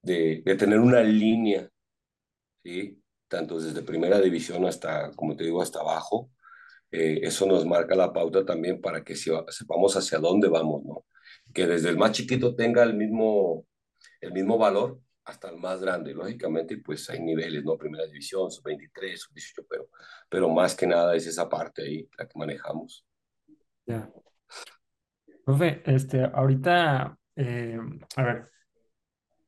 de, tener una línea ¿sí? Tanto desde primera división hasta, como te digo, hasta abajo. Eh, eso nos marca la pauta también para que sepamos hacia dónde vamos, ¿no? Que desde el más chiquito tenga el mismo, el mismo valor hasta el más grande, lógicamente, pues hay niveles, ¿no? Primera división, sub 23, sub 18, pero, pero más que nada es esa parte ahí la que manejamos. Ya. Profe, este, ahorita, eh, a ver,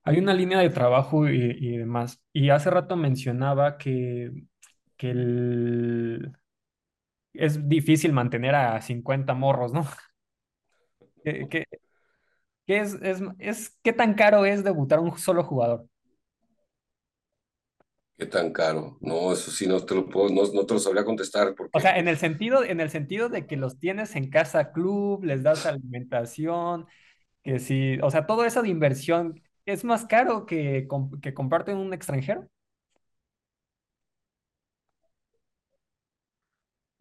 hay una línea de trabajo y, demás. Y hace rato mencionaba que, que es difícil mantener a 50 morros, ¿no? ¿Qué, es, es, es, ¿Qué tan caro es debutar un solo jugador? ¿Qué tan caro? No, eso sí no te lo puedo, no, no te lo sabría contestar. Porque... O sea, en el sentido, en el sentido de que los tienes en casa club, les das alimentación, que si, o sea, todo eso de inversión es más caro que, que comprarte un extranjero?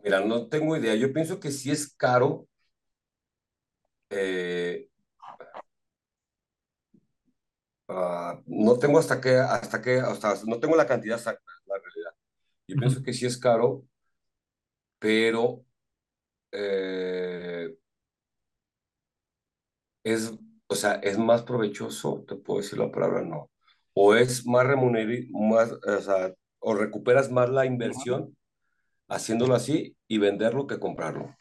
Mira, no tengo idea. Yo pienso que sí es caro. Eh, ah, no tengo hasta qué, hasta qué, hasta, no tengo la cantidad exacta, la realidad. Yo pienso que sí es caro, pero eh, es o sea, es más provechoso, te puedo decir la palabra no, o es más remunerado, más, o sea, o recuperas más la inversión haciéndolo así y venderlo que comprarlo.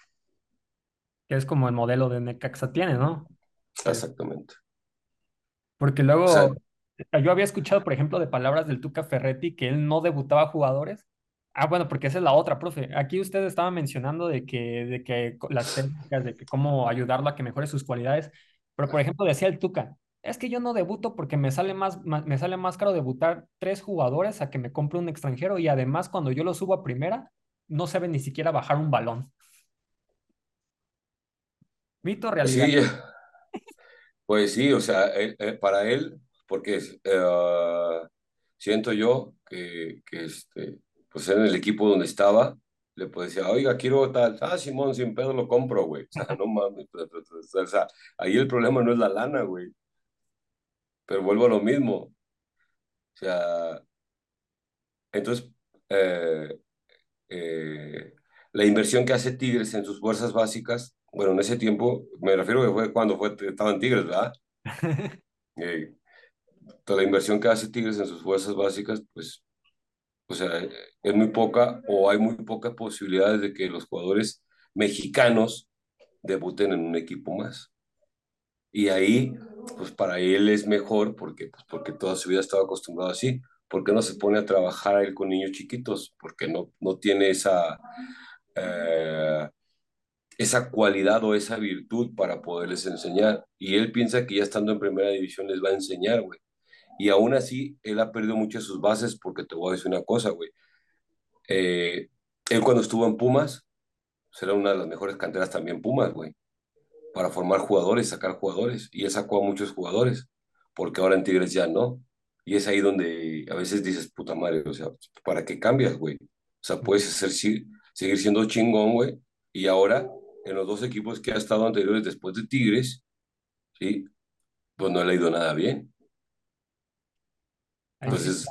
Es como el modelo de Necaxa tiene, ¿no? Exactamente. Porque luego, yo había escuchado, por ejemplo, de palabras del Tuca Ferretti que él no debutaba jugadores. Ah, bueno, porque esa es la otra, profe. Aquí usted estaba mencionando de que, de que las técnicas, de que cómo ayudarlo a que mejore sus cualidades. Pero, por ejemplo, decía el Tuca, es que yo no debuto porque me sale más, me sale más caro debutar tres jugadores a que me compre un extranjero y además cuando yo lo subo a primera, no sabe ni siquiera bajar un balón. Mito realidad. Sí, pues sí, o sea, para él, porque eh, siento yo que, que este, pues en el equipo donde estaba, le puedo decir, oiga, quiero tal, ah, Simón, sin pedo lo compro, güey. O sea, no mames, o sea, ahí el problema no es la lana, güey. Pero vuelvo a lo mismo. O sea, entonces, eh, eh, la inversión que hace Tigres en sus fuerzas básicas, bueno, en ese tiempo, me refiero que fue cuando fue, estaban Tigres, ¿verdad? Eh, toda la inversión que hace Tigres en sus fuerzas básicas, pues, o sea, es muy poca o hay muy pocas posibilidades de que los jugadores mexicanos debuten en un equipo más. Y ahí, pues para él es mejor porque, pues, porque toda su vida estaba acostumbrado así. ¿Por qué no se pone a trabajar a él con niños chiquitos? Porque no, no tiene esa, eh, esa cualidad o esa virtud para poderles enseñar. Y él piensa que ya estando en primera división les va a enseñar, güey. Y aún así, él ha perdido muchas de sus bases porque te voy a decir una cosa, güey. Eh, él cuando estuvo en Pumas, será una de las mejores canteras también Pumas, güey, para formar jugadores, sacar jugadores. Y él sacó a muchos jugadores, porque ahora en Tigres ya no. Y es ahí donde a veces dices, puta madre, o sea, ¿para qué cambias, güey? O sea, puedes ser, seguir siendo chingón, güey. Y ahora, en los dos equipos que ha estado anteriores después de Tigres, ¿sí? Pues no le ha ido nada bien. Entonces,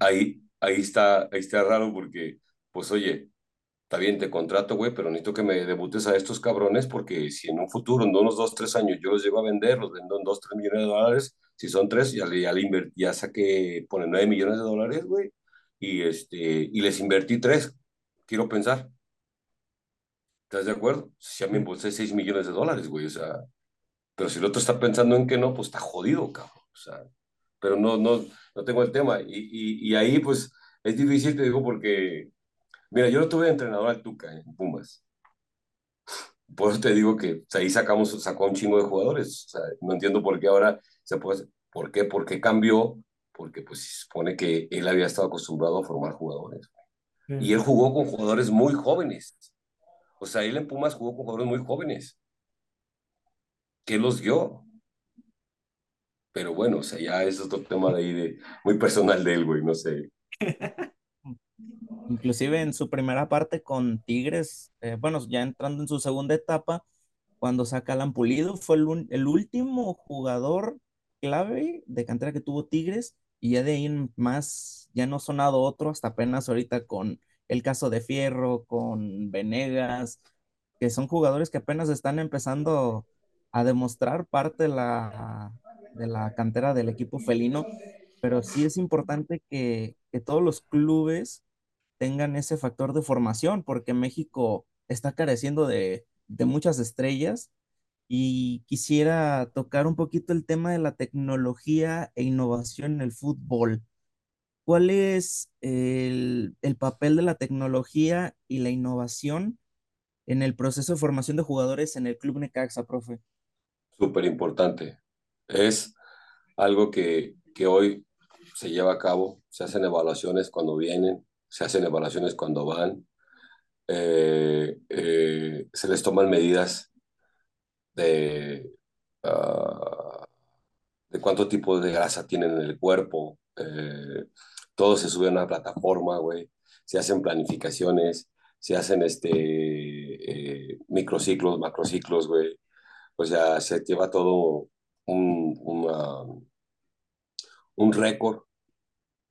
ahí, ahí, está, ahí está raro porque, pues oye, está bien, te contrato, güey, pero necesito que me debutes a estos cabrones porque si en un futuro, en unos dos, tres años, yo los llevo a vender, los vendo en dos, tres millones de dólares, si son tres, ya, ya, le ya saqué, pone nueve millones de dólares, güey, y, este, y les invertí tres, quiero pensar. ¿Estás de acuerdo? Si ya me embolsé seis millones de dólares, güey, o sea, pero si el otro está pensando en que no, pues está jodido, cabrón, o sea, pero no, no, no tengo el tema. Y, y, y, ahí, pues, es difícil, te digo, porque, mira, yo no tuve entrenador al Tuca en Pumas. Por eso te digo que ahí sacamos, sacó un chingo de jugadores. O sea, no entiendo por qué ahora se puede, ¿por qué? ¿Por qué cambió? Porque, pues, se supone que él había estado acostumbrado a formar jugadores. Y él jugó con jugadores muy jóvenes. O sea, él en Pumas jugó con jugadores muy jóvenes. ¿Qué los dio? Pero bueno, o sea, ya es otro tema de ahí de, muy personal de él, güey, no sé. Inclusive en su primera parte con Tigres, eh, bueno, ya entrando en su segunda etapa, cuando saca Alan Pulido, fue el, el, último jugador clave de cantera que tuvo Tigres y ya de ahí más, ya no ha sonado otro, hasta apenas ahorita con el caso de Fierro, con Venegas, que son jugadores que apenas están empezando a demostrar parte de la, de la cantera del equipo felino, pero sí es importante que, que todos los clubes tengan ese factor de formación, porque México está careciendo de, de muchas estrellas y quisiera tocar un poquito el tema de la tecnología e innovación en el fútbol. ¿Cuál es el, el, papel de la tecnología y la innovación en el proceso de formación de jugadores en el Club Necaxa, profe? Súper importante es algo que, que hoy se lleva a cabo, se hacen evaluaciones cuando vienen, se hacen evaluaciones cuando van, eh, eh, se les toman medidas de, uh, de cuánto tipo de grasa tienen en el cuerpo, eh, todo se sube a una plataforma, güey, se hacen planificaciones, se hacen este, microciclos, macrociclos, güey, o sea, se lleva todo un, un récord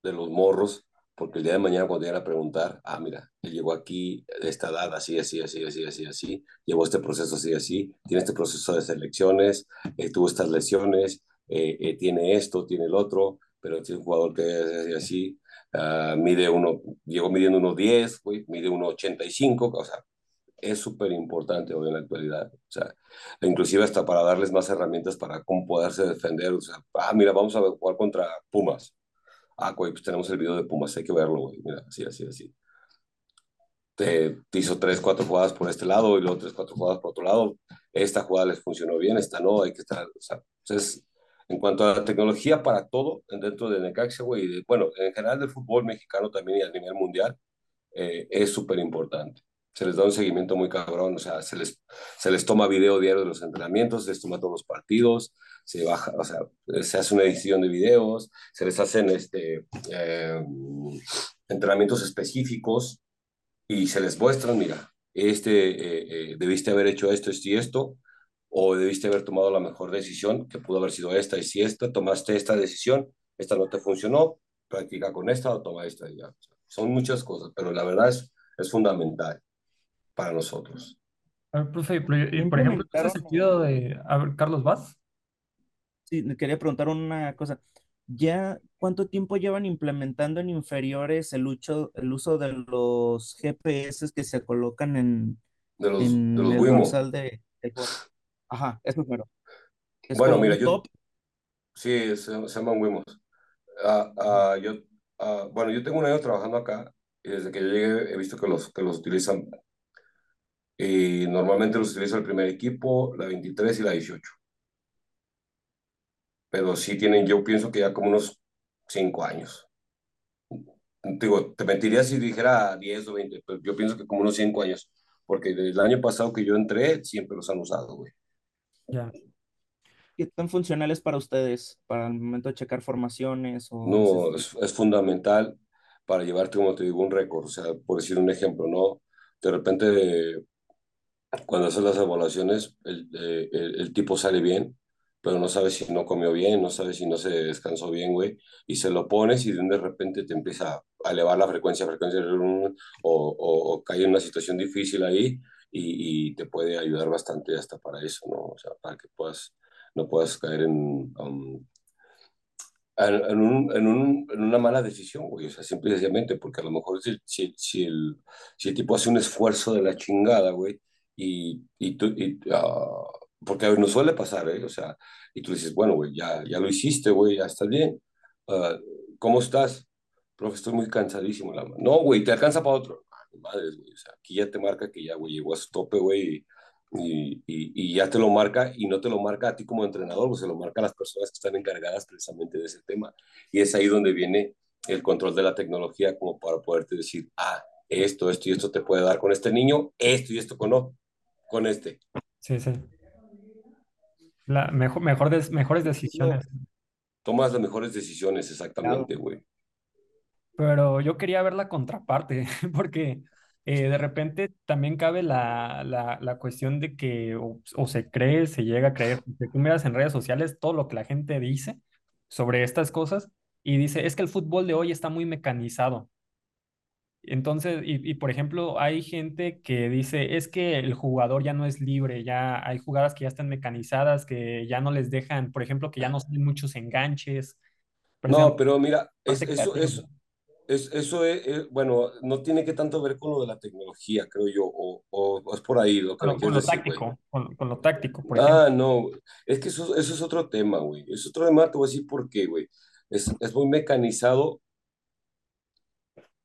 de los morros, porque el día de mañana cuando llegan a preguntar, ah, mira, él llegó aquí de esta edad, así, así, así, así, así, así, llevó este proceso así, así, tiene este proceso de selecciones, eh, tuvo estas lesiones, eh, eh, tiene esto, tiene el otro, pero es un jugador que es así, así, uh, mide uno, llegó midiendo unos 10, mide uno 85, o sea, es súper importante hoy en la actualidad. O sea, inclusive hasta para darles más herramientas para cómo poderse defender. O sea, ah, mira, vamos a jugar contra Pumas. Ah, güey, pues tenemos el video de Pumas, hay que verlo, güey. Mira, así, así, así. Te, hizo tres, cuatro jugadas por este lado y luego tres, cuatro jugadas por otro lado. Esta jugada les funcionó bien, esta no, hay que estar, o sea, entonces, en cuanto a la tecnología para todo, dentro de Necaxa, güey, bueno, en general del fútbol mexicano también y a nivel mundial, eh, es súper importante se les da un seguimiento muy cabrón, o sea, se les, se les toma video diario de los entrenamientos, se les toma todos los partidos, se baja, o sea, se hace una edición de videos, se les hacen este, eh, entrenamientos específicos y se les muestran, mira, este, eh, eh, debiste haber hecho esto, esto y esto, o debiste haber tomado la mejor decisión, que pudo haber sido esta y si esta, tomaste esta decisión, esta no te funcionó, practica con esta o toma esta y ya. Son muchas cosas, pero la verdad es, es fundamental para nosotros. A ver, profe, por ejemplo, ¿qué sentido de... A ver, Carlos, ¿vas? Sí, quería preguntar una cosa. ¿Ya cuánto tiempo llevan implementando en inferiores el uso, el uso de los GPS que se colocan en, de los, en de los el Wimo. dorsal de, cuerpo? Ajá, eso es mero. Es Bueno, mira, yo, top. sí, se, se llaman Wimos. Ah, ah, yo, ah, bueno, yo tengo un año trabajando acá y desde que yo llegué he visto que los, que los utilizan y normalmente los utiliza el primer equipo, la 23 y la 18. Pero sí tienen, yo pienso que ya como unos 5 años. Digo, te mentiría si dijera 10 o 20, pero yo pienso que como unos 5 años, porque desde el año pasado que yo entré, siempre los han usado, güey. Ya. ¿Qué tan funcionales para ustedes para el momento de checar formaciones o No, es, es fundamental para llevarte, como te digo, un récord. O sea, por decir un ejemplo, ¿no? De repente, cuando haces las evaluaciones, el, eh, el, el tipo sale bien, pero no sabes si no comió bien, no sabes si no se descansó bien, güey, y se lo pones y de repente te empieza a elevar la frecuencia, frecuencia, o, o, o cae en una situación difícil ahí y, y te puede ayudar bastante hasta para eso, ¿no? O sea, para que puedas, no puedas caer en, um, en, un, en, un, en, una mala decisión, güey, o sea, simple y sencillamente, porque a lo mejor si, si, si, el, si el tipo hace un esfuerzo de la chingada, güey, y, y tú, y, uh, porque a ver, no suele pasar, ¿eh? O sea, y tú dices, bueno, güey, ya, ya lo hiciste, güey, ya estás bien, uh, ¿cómo estás? Profe, estoy muy cansadísimo. La no, güey, te alcanza para otro. Ah, madres, güey, o sea, aquí ya te marca que ya, güey, llegó a su tope, güey, y, y, ya te lo marca y no te lo marca a ti como entrenador, pues se lo marca a las personas que están encargadas precisamente de ese tema. Y es ahí donde viene el control de la tecnología como para poderte decir, ah, esto, esto y esto te puede dar con este niño, esto y esto con no, con este. Sí, sí. La mejor, mejor des, mejores decisiones. Tomas las mejores decisiones, exactamente, güey. Claro. Pero yo quería ver la contraparte, porque eh, de repente también cabe la, la, la cuestión de que o, o, se cree, se llega a creer, que tú miras en redes sociales todo lo que la gente dice sobre estas cosas y dice, es que el fútbol de hoy está muy mecanizado. Entonces, y, y, por ejemplo, hay gente que dice, es que el jugador ya no es libre, ya hay jugadas que ya están mecanizadas, que ya no les dejan, por ejemplo, que ya no salen muchos enganches. No, pero mira, es, eso, eso, es, eso es, es, bueno, no tiene que tanto ver con lo de la tecnología, creo yo, o, o es por ahí lo que me con lo decir, táctico, con, con, lo táctico, por ah, ejemplo. no, es que eso, eso es otro tema, güey. Es otro tema, te voy a decir por qué, güey. Es, es muy mecanizado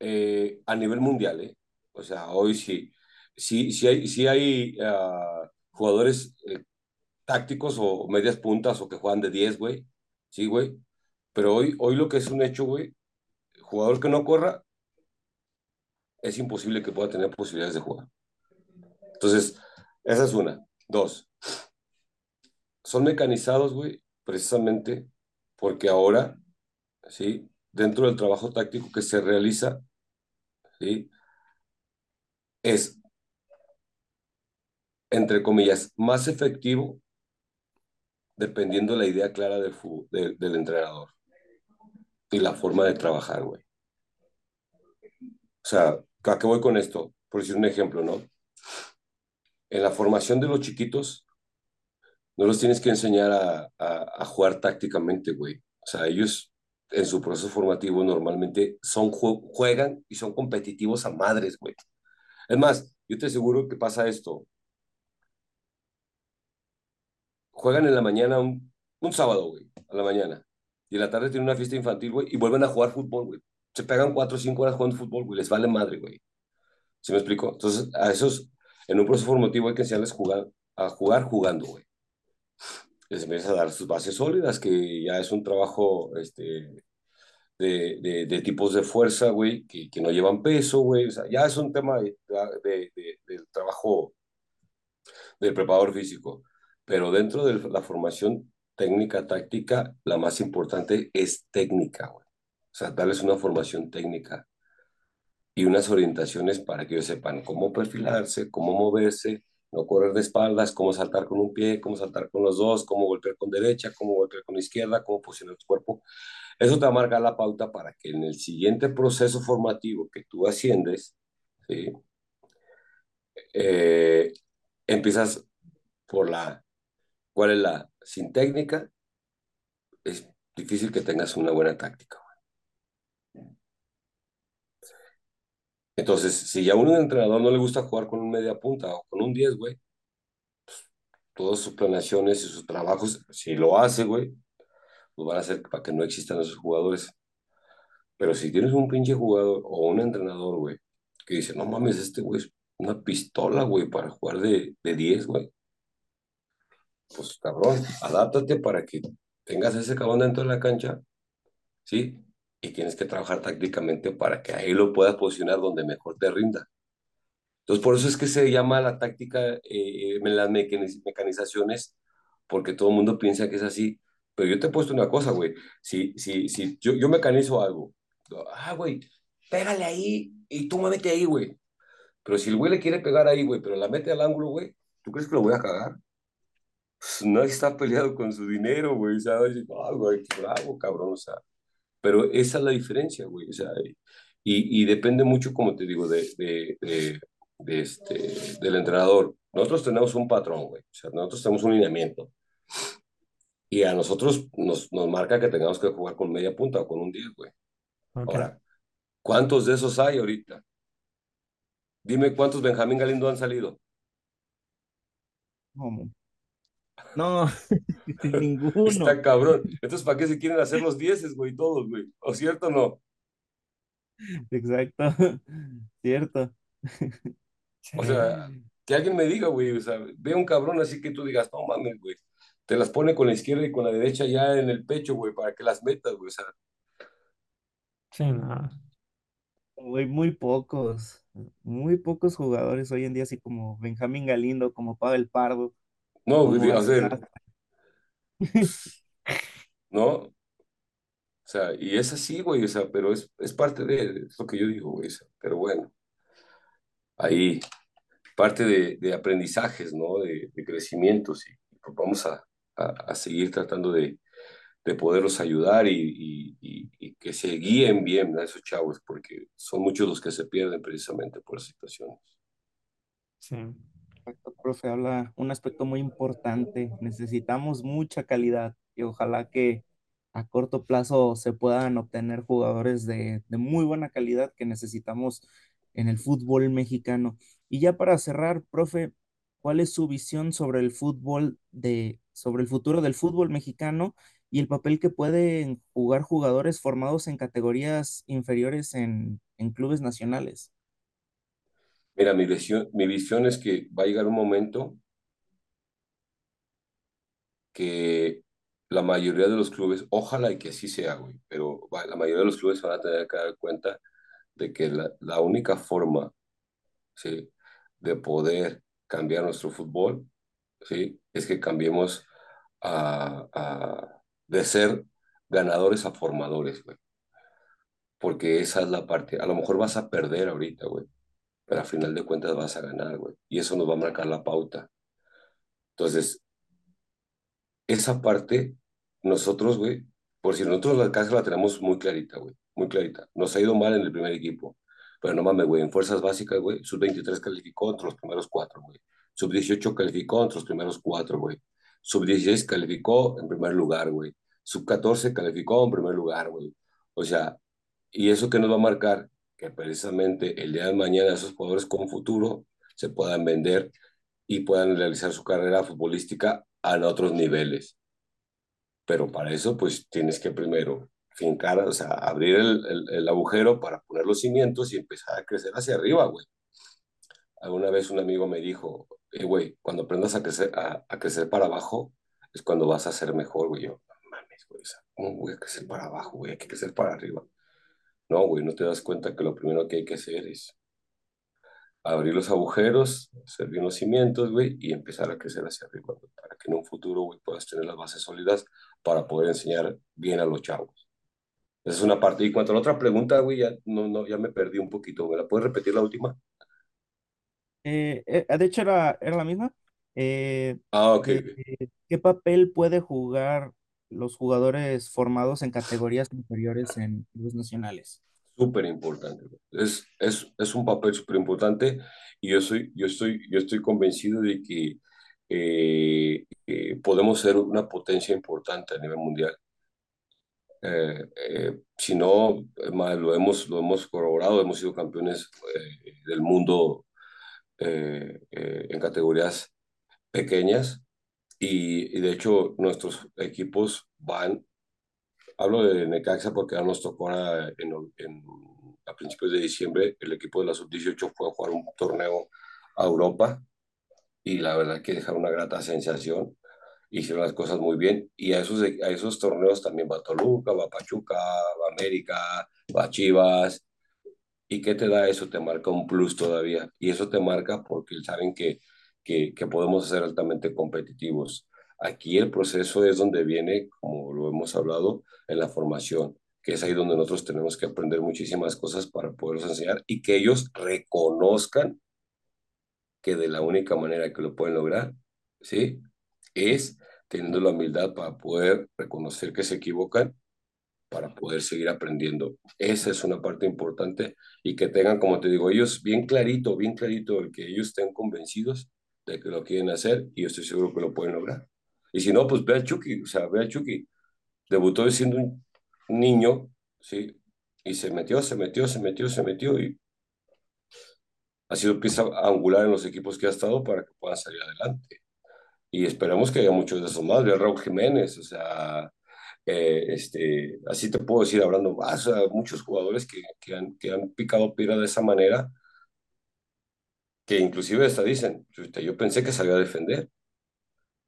eh, a nivel mundial, ¿eh? O sea, hoy sí, sí, sí hay, sí hay uh, jugadores eh, tácticos o medias puntas o que juegan de 10, güey. Sí, güey. Pero hoy, hoy lo que es un hecho, güey, jugador que no corra, es imposible que pueda tener posibilidades de jugar. Entonces, esa es una. Dos, son mecanizados, güey, precisamente porque ahora, ¿sí? Dentro del trabajo táctico que se realiza, ¿sí? Es, entre comillas, más efectivo dependiendo de la idea clara del, de, del entrenador y la forma de trabajar, güey. O sea, ¿a qué voy con esto? Por decir un ejemplo, ¿no? En la formación de los chiquitos, no los tienes que enseñar a, a, a jugar tácticamente, güey. O sea, ellos en su proceso formativo normalmente son, juegan y son competitivos a madres, güey. Es más, yo te aseguro que pasa esto. Juegan en la mañana un, sábado, güey, a la mañana. Y en la tarde tienen una fiesta infantil, güey, y vuelven a jugar fútbol, güey. Se pegan cuatro o cinco horas jugando fútbol, güey. Les vale madre, güey. ¿Sí me explico? Entonces, a esos, en un proceso formativo hay que enseñarles jugar, a jugar jugando, güey. Les empieza a dar sus bases sólidas, que ya es un trabajo, este, de, de, tipos de fuerza, güey, que, que, no llevan peso, güey. O sea, ya es un tema de, del trabajo del preparador físico. Pero dentro de la formación técnica, táctica, la más importante es técnica, güey. O sea, darles una formación técnica y unas orientaciones para que ellos sepan cómo perfilarse, cómo moverse, no correr de espaldas, cómo saltar con un pie, cómo saltar con los dos, cómo golpear con derecha, cómo golpear con izquierda, cómo posicionar tu cuerpo. Eso te va la pauta para que en el siguiente proceso formativo que tú asciendes, ¿sí? eh, empiezas por la, ¿cuál es la? Sin técnica, es difícil que tengas una buena táctica. Entonces, si ya a un entrenador no le gusta jugar con un media punta o con un 10, güey, pues, todas sus planeaciones y sus trabajos, si lo hace, güey, pues van a hacer para que no existan esos jugadores. Pero si tienes un pinche jugador o un entrenador, güey, que dice, no mames, este güey es una pistola, güey, para jugar de, de 10, güey. Pues cabrón, adáptate para que tengas ese cabrón dentro de la cancha, ¿sí? Y tienes que trabajar tácticamente para que ahí lo puedas posicionar donde mejor te rinda. Entonces, por eso es que se llama la táctica eh, en las mecanizaciones, porque todo el mundo piensa que es así. Pero yo te he puesto una cosa, güey. Si, si, si yo, yo mecanizo algo, ah, güey, pégale ahí y tú muévete ahí, güey. Pero si el güey le quiere pegar ahí, güey, pero la mete al ángulo, güey, ¿tú crees que lo voy a cagar? Pues no está peleado con su dinero, güey, ¿sabes? Ah, güey, bravo, cabrón, o sea. Pero esa es la diferencia, güey, o sea, y, y depende mucho, como te digo, de, de, de, de este, del entrenador. Nosotros tenemos un patrón, güey, o sea, nosotros tenemos un lineamiento. Y a nosotros nos, nos marca que tengamos que jugar con media punta o con un 10, güey. Ahora, ¿cuántos de esos hay ahorita? Dime cuántos Benjamín Galindo han salido. No, no ninguno. Está cabrón. Entonces, ¿para qué se quieren hacer los dieces, güey? Todos, güey. ¿O cierto o no? Exacto. Cierto. O sea, que alguien me diga, güey, o sea, ve un cabrón así que tú digas, no mames, güey. Te las pone con la izquierda y con la derecha ya en el pecho, güey, para que las metas, güey. O sea, Sí, no. Güey, muy pocos, muy pocos jugadores hoy en día, así como Benjamín Galindo, como Pavel Pardo, no, a ver, Alcázar. ¿no? O sea, y es así, güey, o sea, pero es, es parte de, es lo que yo digo, güey, o sea, pero bueno, ahí parte de, de aprendizajes, ¿no? De, de crecimientos y pues vamos a, a, a seguir tratando de, de poderlos ayudar y, y- y- y que se guíen bien a esos chavos, porque son muchos los que se pierden precisamente por las situaciones. Sí. Exacto, profe, habla un aspecto muy importante. Necesitamos mucha calidad y ojalá que a corto plazo se puedan obtener jugadores de, de muy buena calidad que necesitamos en el fútbol mexicano. Y ya para cerrar, profe, ¿cuál es su visión sobre el fútbol de, sobre el futuro del fútbol mexicano y el papel que pueden jugar jugadores formados en categorías inferiores en, en clubes nacionales? Mira, mi visión, mi visión es que va a llegar un momento que la mayoría de los clubes, ojalá y que así sea, güey, pero la mayoría de los clubes van a tener que dar cuenta de que la, la única forma, ¿sí? de poder cambiar nuestro fútbol, ¿sí? es que cambiemos a, a- de ser ganadores a formadores, güey, porque esa es la parte, a lo mejor vas a perder ahorita, güey, pero a final de cuentas vas a ganar, güey, y eso nos va a marcar la pauta. Entonces, esa parte, nosotros, güey, por si nosotros la casa la tenemos muy clarita, güey, muy clarita. Nos ha ido mal en el primer equipo, pero no mames, güey, en fuerzas básicas, güey, sub-23 calificó entre los primeros cuatro, güey. Sub-18 calificó entre los primeros cuatro, güey. Sub-16 calificó en primer lugar, güey. Sub-14 calificó en primer lugar, güey. O sea, ¿y eso qué nos va a marcar? Que precisamente el día de mañana esos jugadores con futuro se puedan vender y puedan realizar su carrera futbolística a otros niveles. Pero para eso, pues tienes que primero fincar, o sea, abrir el, el, agujero para poner los cimientos y empezar a crecer hacia arriba, güey. Alguna vez un amigo me dijo, eh, güey, cuando aprendas a crecer, a, crecer para abajo, es cuando vas a ser mejor, güey. Yo, mames, güey, ¿cómo voy a crecer para abajo, güey? Hay que crecer para arriba. No, güey, no te das cuenta que lo primero que hay que hacer es abrir los agujeros, hacer bien los cimientos, güey, y empezar a crecer hacia arriba, para que en un futuro, güey, puedas tener las bases sólidas para poder enseñar bien a los chavos. Esa es una parte. Y cuanto a la otra pregunta, güey, ya, no, no, ya me perdí un poquito. ¿Me la puedes repetir la última? Eh, eh, de hecho, era, era la misma. Eh, Ah, ok, ¿qué papel puede jugar los jugadores formados en categorías inferiores en clubes nacionales? Súper importante. Es, es, es un papel súper importante y yo, soy, yo, estoy, yo estoy convencido de que eh, eh, podemos ser una potencia importante a nivel mundial. Eh, eh, si no, lo hemos, lo hemos corroborado, hemos sido campeones del mundo en categorías pequeñas y, de hecho nuestros equipos van, hablo de Necaxa porque ahora nos tocó en, a principios de diciembre, el equipo de la sub-18 fue a jugar un torneo a Europa y la verdad que dejaron una grata sensación hicieron las cosas muy bien y a esos, a esos torneos también va Toluca, va Pachuca, va América, va Chivas. ¿Y qué te da eso? Te marca un plus todavía. Y eso te marca porque saben que, que, podemos ser altamente competitivos. Aquí el proceso es donde viene, como lo hemos hablado, en la formación, que es ahí donde nosotros tenemos que aprender muchísimas cosas para poderlos enseñar y que ellos reconozcan que de la única manera que lo pueden lograr, ¿sí? es teniendo la humildad para poder reconocer que se equivocan, para poder seguir aprendiendo. Esa es una parte importante y que tengan, como te digo, ellos bien clarito, bien clarito, el que ellos estén convencidos de que lo quieren hacer y yo estoy seguro que lo pueden lograr. Y si no, pues ve a Chucky, o sea, ve a Chucky. Debutó siendo un niño, ¿sí? Y se metió, se metió, se metió, se metió y ha sido pieza angular en los equipos que ha estado para que puedan salir adelante y esperamos que haya muchos de esos más. Ve Raúl Jiménez, o sea, eh, este, así te puedo decir hablando más, muchos jugadores que, que, han, que han picado piedra de esa manera, que inclusive hasta dicen, yo pensé que sabía defender,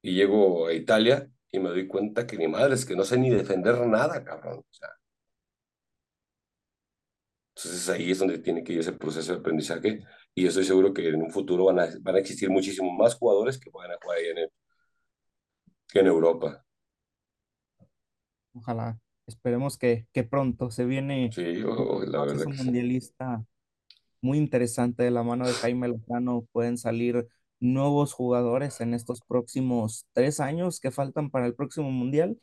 y llego a Italia y me doy cuenta que ni madre, es que no sé ni defender nada, cabrón. O sea, entonces ahí es donde tiene que ir ese proceso de aprendizaje y yo estoy seguro que en un futuro van a, van a existir muchísimos más jugadores que puedan jugar ahí en, en Europa. Ojalá, esperemos que, que pronto se viene sí, la verdad un mundialista muy interesante de la mano de Jaime Lozano. Pueden salir nuevos jugadores en estos próximos tres años que faltan para el próximo mundial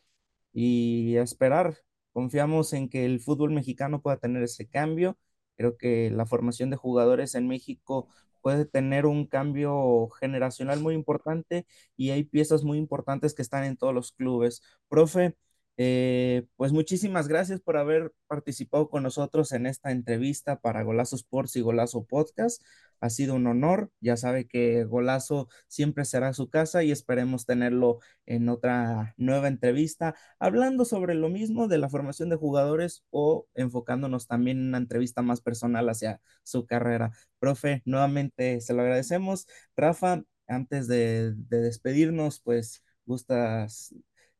y a esperar Confiamos en que el fútbol mexicano pueda tener ese cambio. Creo que la formación de jugadores en México puede tener un cambio generacional muy importante y hay piezas muy importantes que están en todos los clubes. Profe, eh, pues muchísimas gracias por haber participado con nosotros en esta entrevista para Golazo Sports y Golazo Podcast. Ha sido un honor. Ya sabe que Golazo siempre será su casa y esperemos tenerlo en otra nueva entrevista, hablando sobre lo mismo de la formación de jugadores o enfocándonos también en una entrevista más personal hacia su carrera. Profe, nuevamente se lo agradecemos. Rafa, antes de, de despedirnos, pues gustas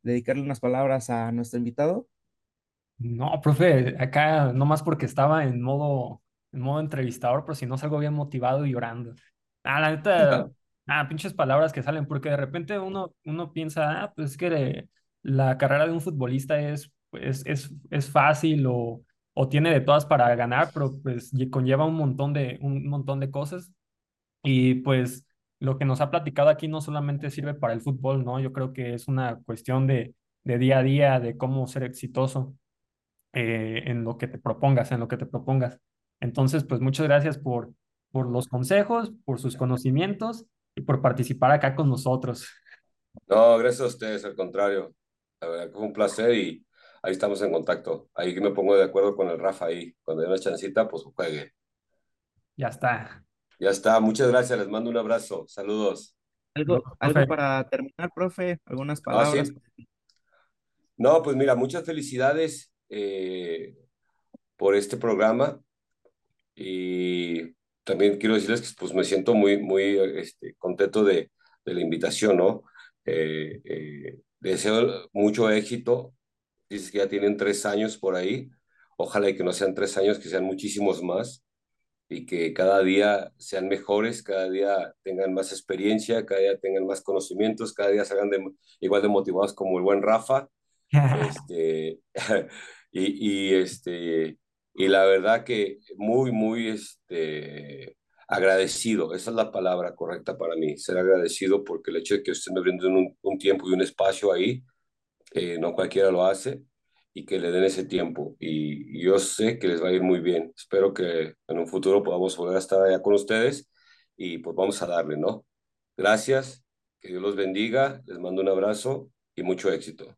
dedicarle unas palabras a nuestro invitado? No, profe, acá nomás porque estaba en modo, en modo entrevistador, pero si no salgo bien motivado y llorando. Ah, la neta, ah, pinches palabras que salen, porque de repente uno, uno piensa, ah, pues es que la carrera de un futbolista es, pues, es, es fácil o, o tiene de todas para ganar, pero pues conlleva un montón de, un montón de cosas. Y pues lo que nos ha platicado aquí no solamente sirve para el fútbol, ¿no? Yo creo que es una cuestión de, de día a día, de cómo ser exitoso eh, en lo que te propongas, en lo que te propongas. Entonces, pues muchas gracias por, por los consejos, por sus conocimientos y por participar acá con nosotros. No, gracias a ustedes, al contrario. La verdad que fue un placer y ahí estamos en contacto. Ahí que me pongo de acuerdo con el Rafa ahí. Cuando haya una chancita, pues juegue. Ya está. Ya está, muchas gracias, les mando un abrazo, saludos. ¿Algo, algo para terminar, profe? ¿Algunas ah, palabras? No, pues mira, muchas felicidades eh, por este programa y también quiero decirles que pues, me siento muy, muy este, contento de, de, la invitación, ¿no? Eh, eh, deseo mucho éxito, dices que ya tienen tres años por ahí, ojalá y que no sean tres años, que sean muchísimos más y que cada día sean mejores, cada día tengan más experiencia, cada día tengan más conocimientos, cada día salgan de, igual de motivados como el buen Rafa. este, y, y, este, y la verdad que muy, muy este, agradecido, esa es la palabra correcta para mí, ser agradecido porque el hecho de que estén abriendo un, un tiempo y un espacio ahí, eh, no cualquiera lo hace, y que le den ese tiempo. Y, yo sé que les va a ir muy bien. Espero que en un futuro podamos volver a estar allá con ustedes y pues vamos a darle, ¿no? Gracias, que Dios los bendiga, les mando un abrazo y mucho éxito.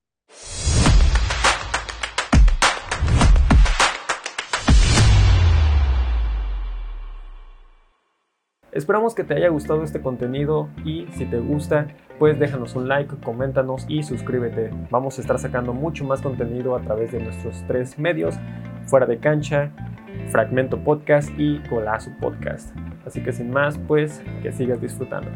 Esperamos que te haya gustado este contenido y si te gusta, pues déjanos un like, coméntanos y suscríbete. Vamos a estar sacando mucho más contenido a través de nuestros tres medios, fuera de cancha, Fragmento Podcast y Golazo Podcast. Así que sin más, pues que sigas disfrutando.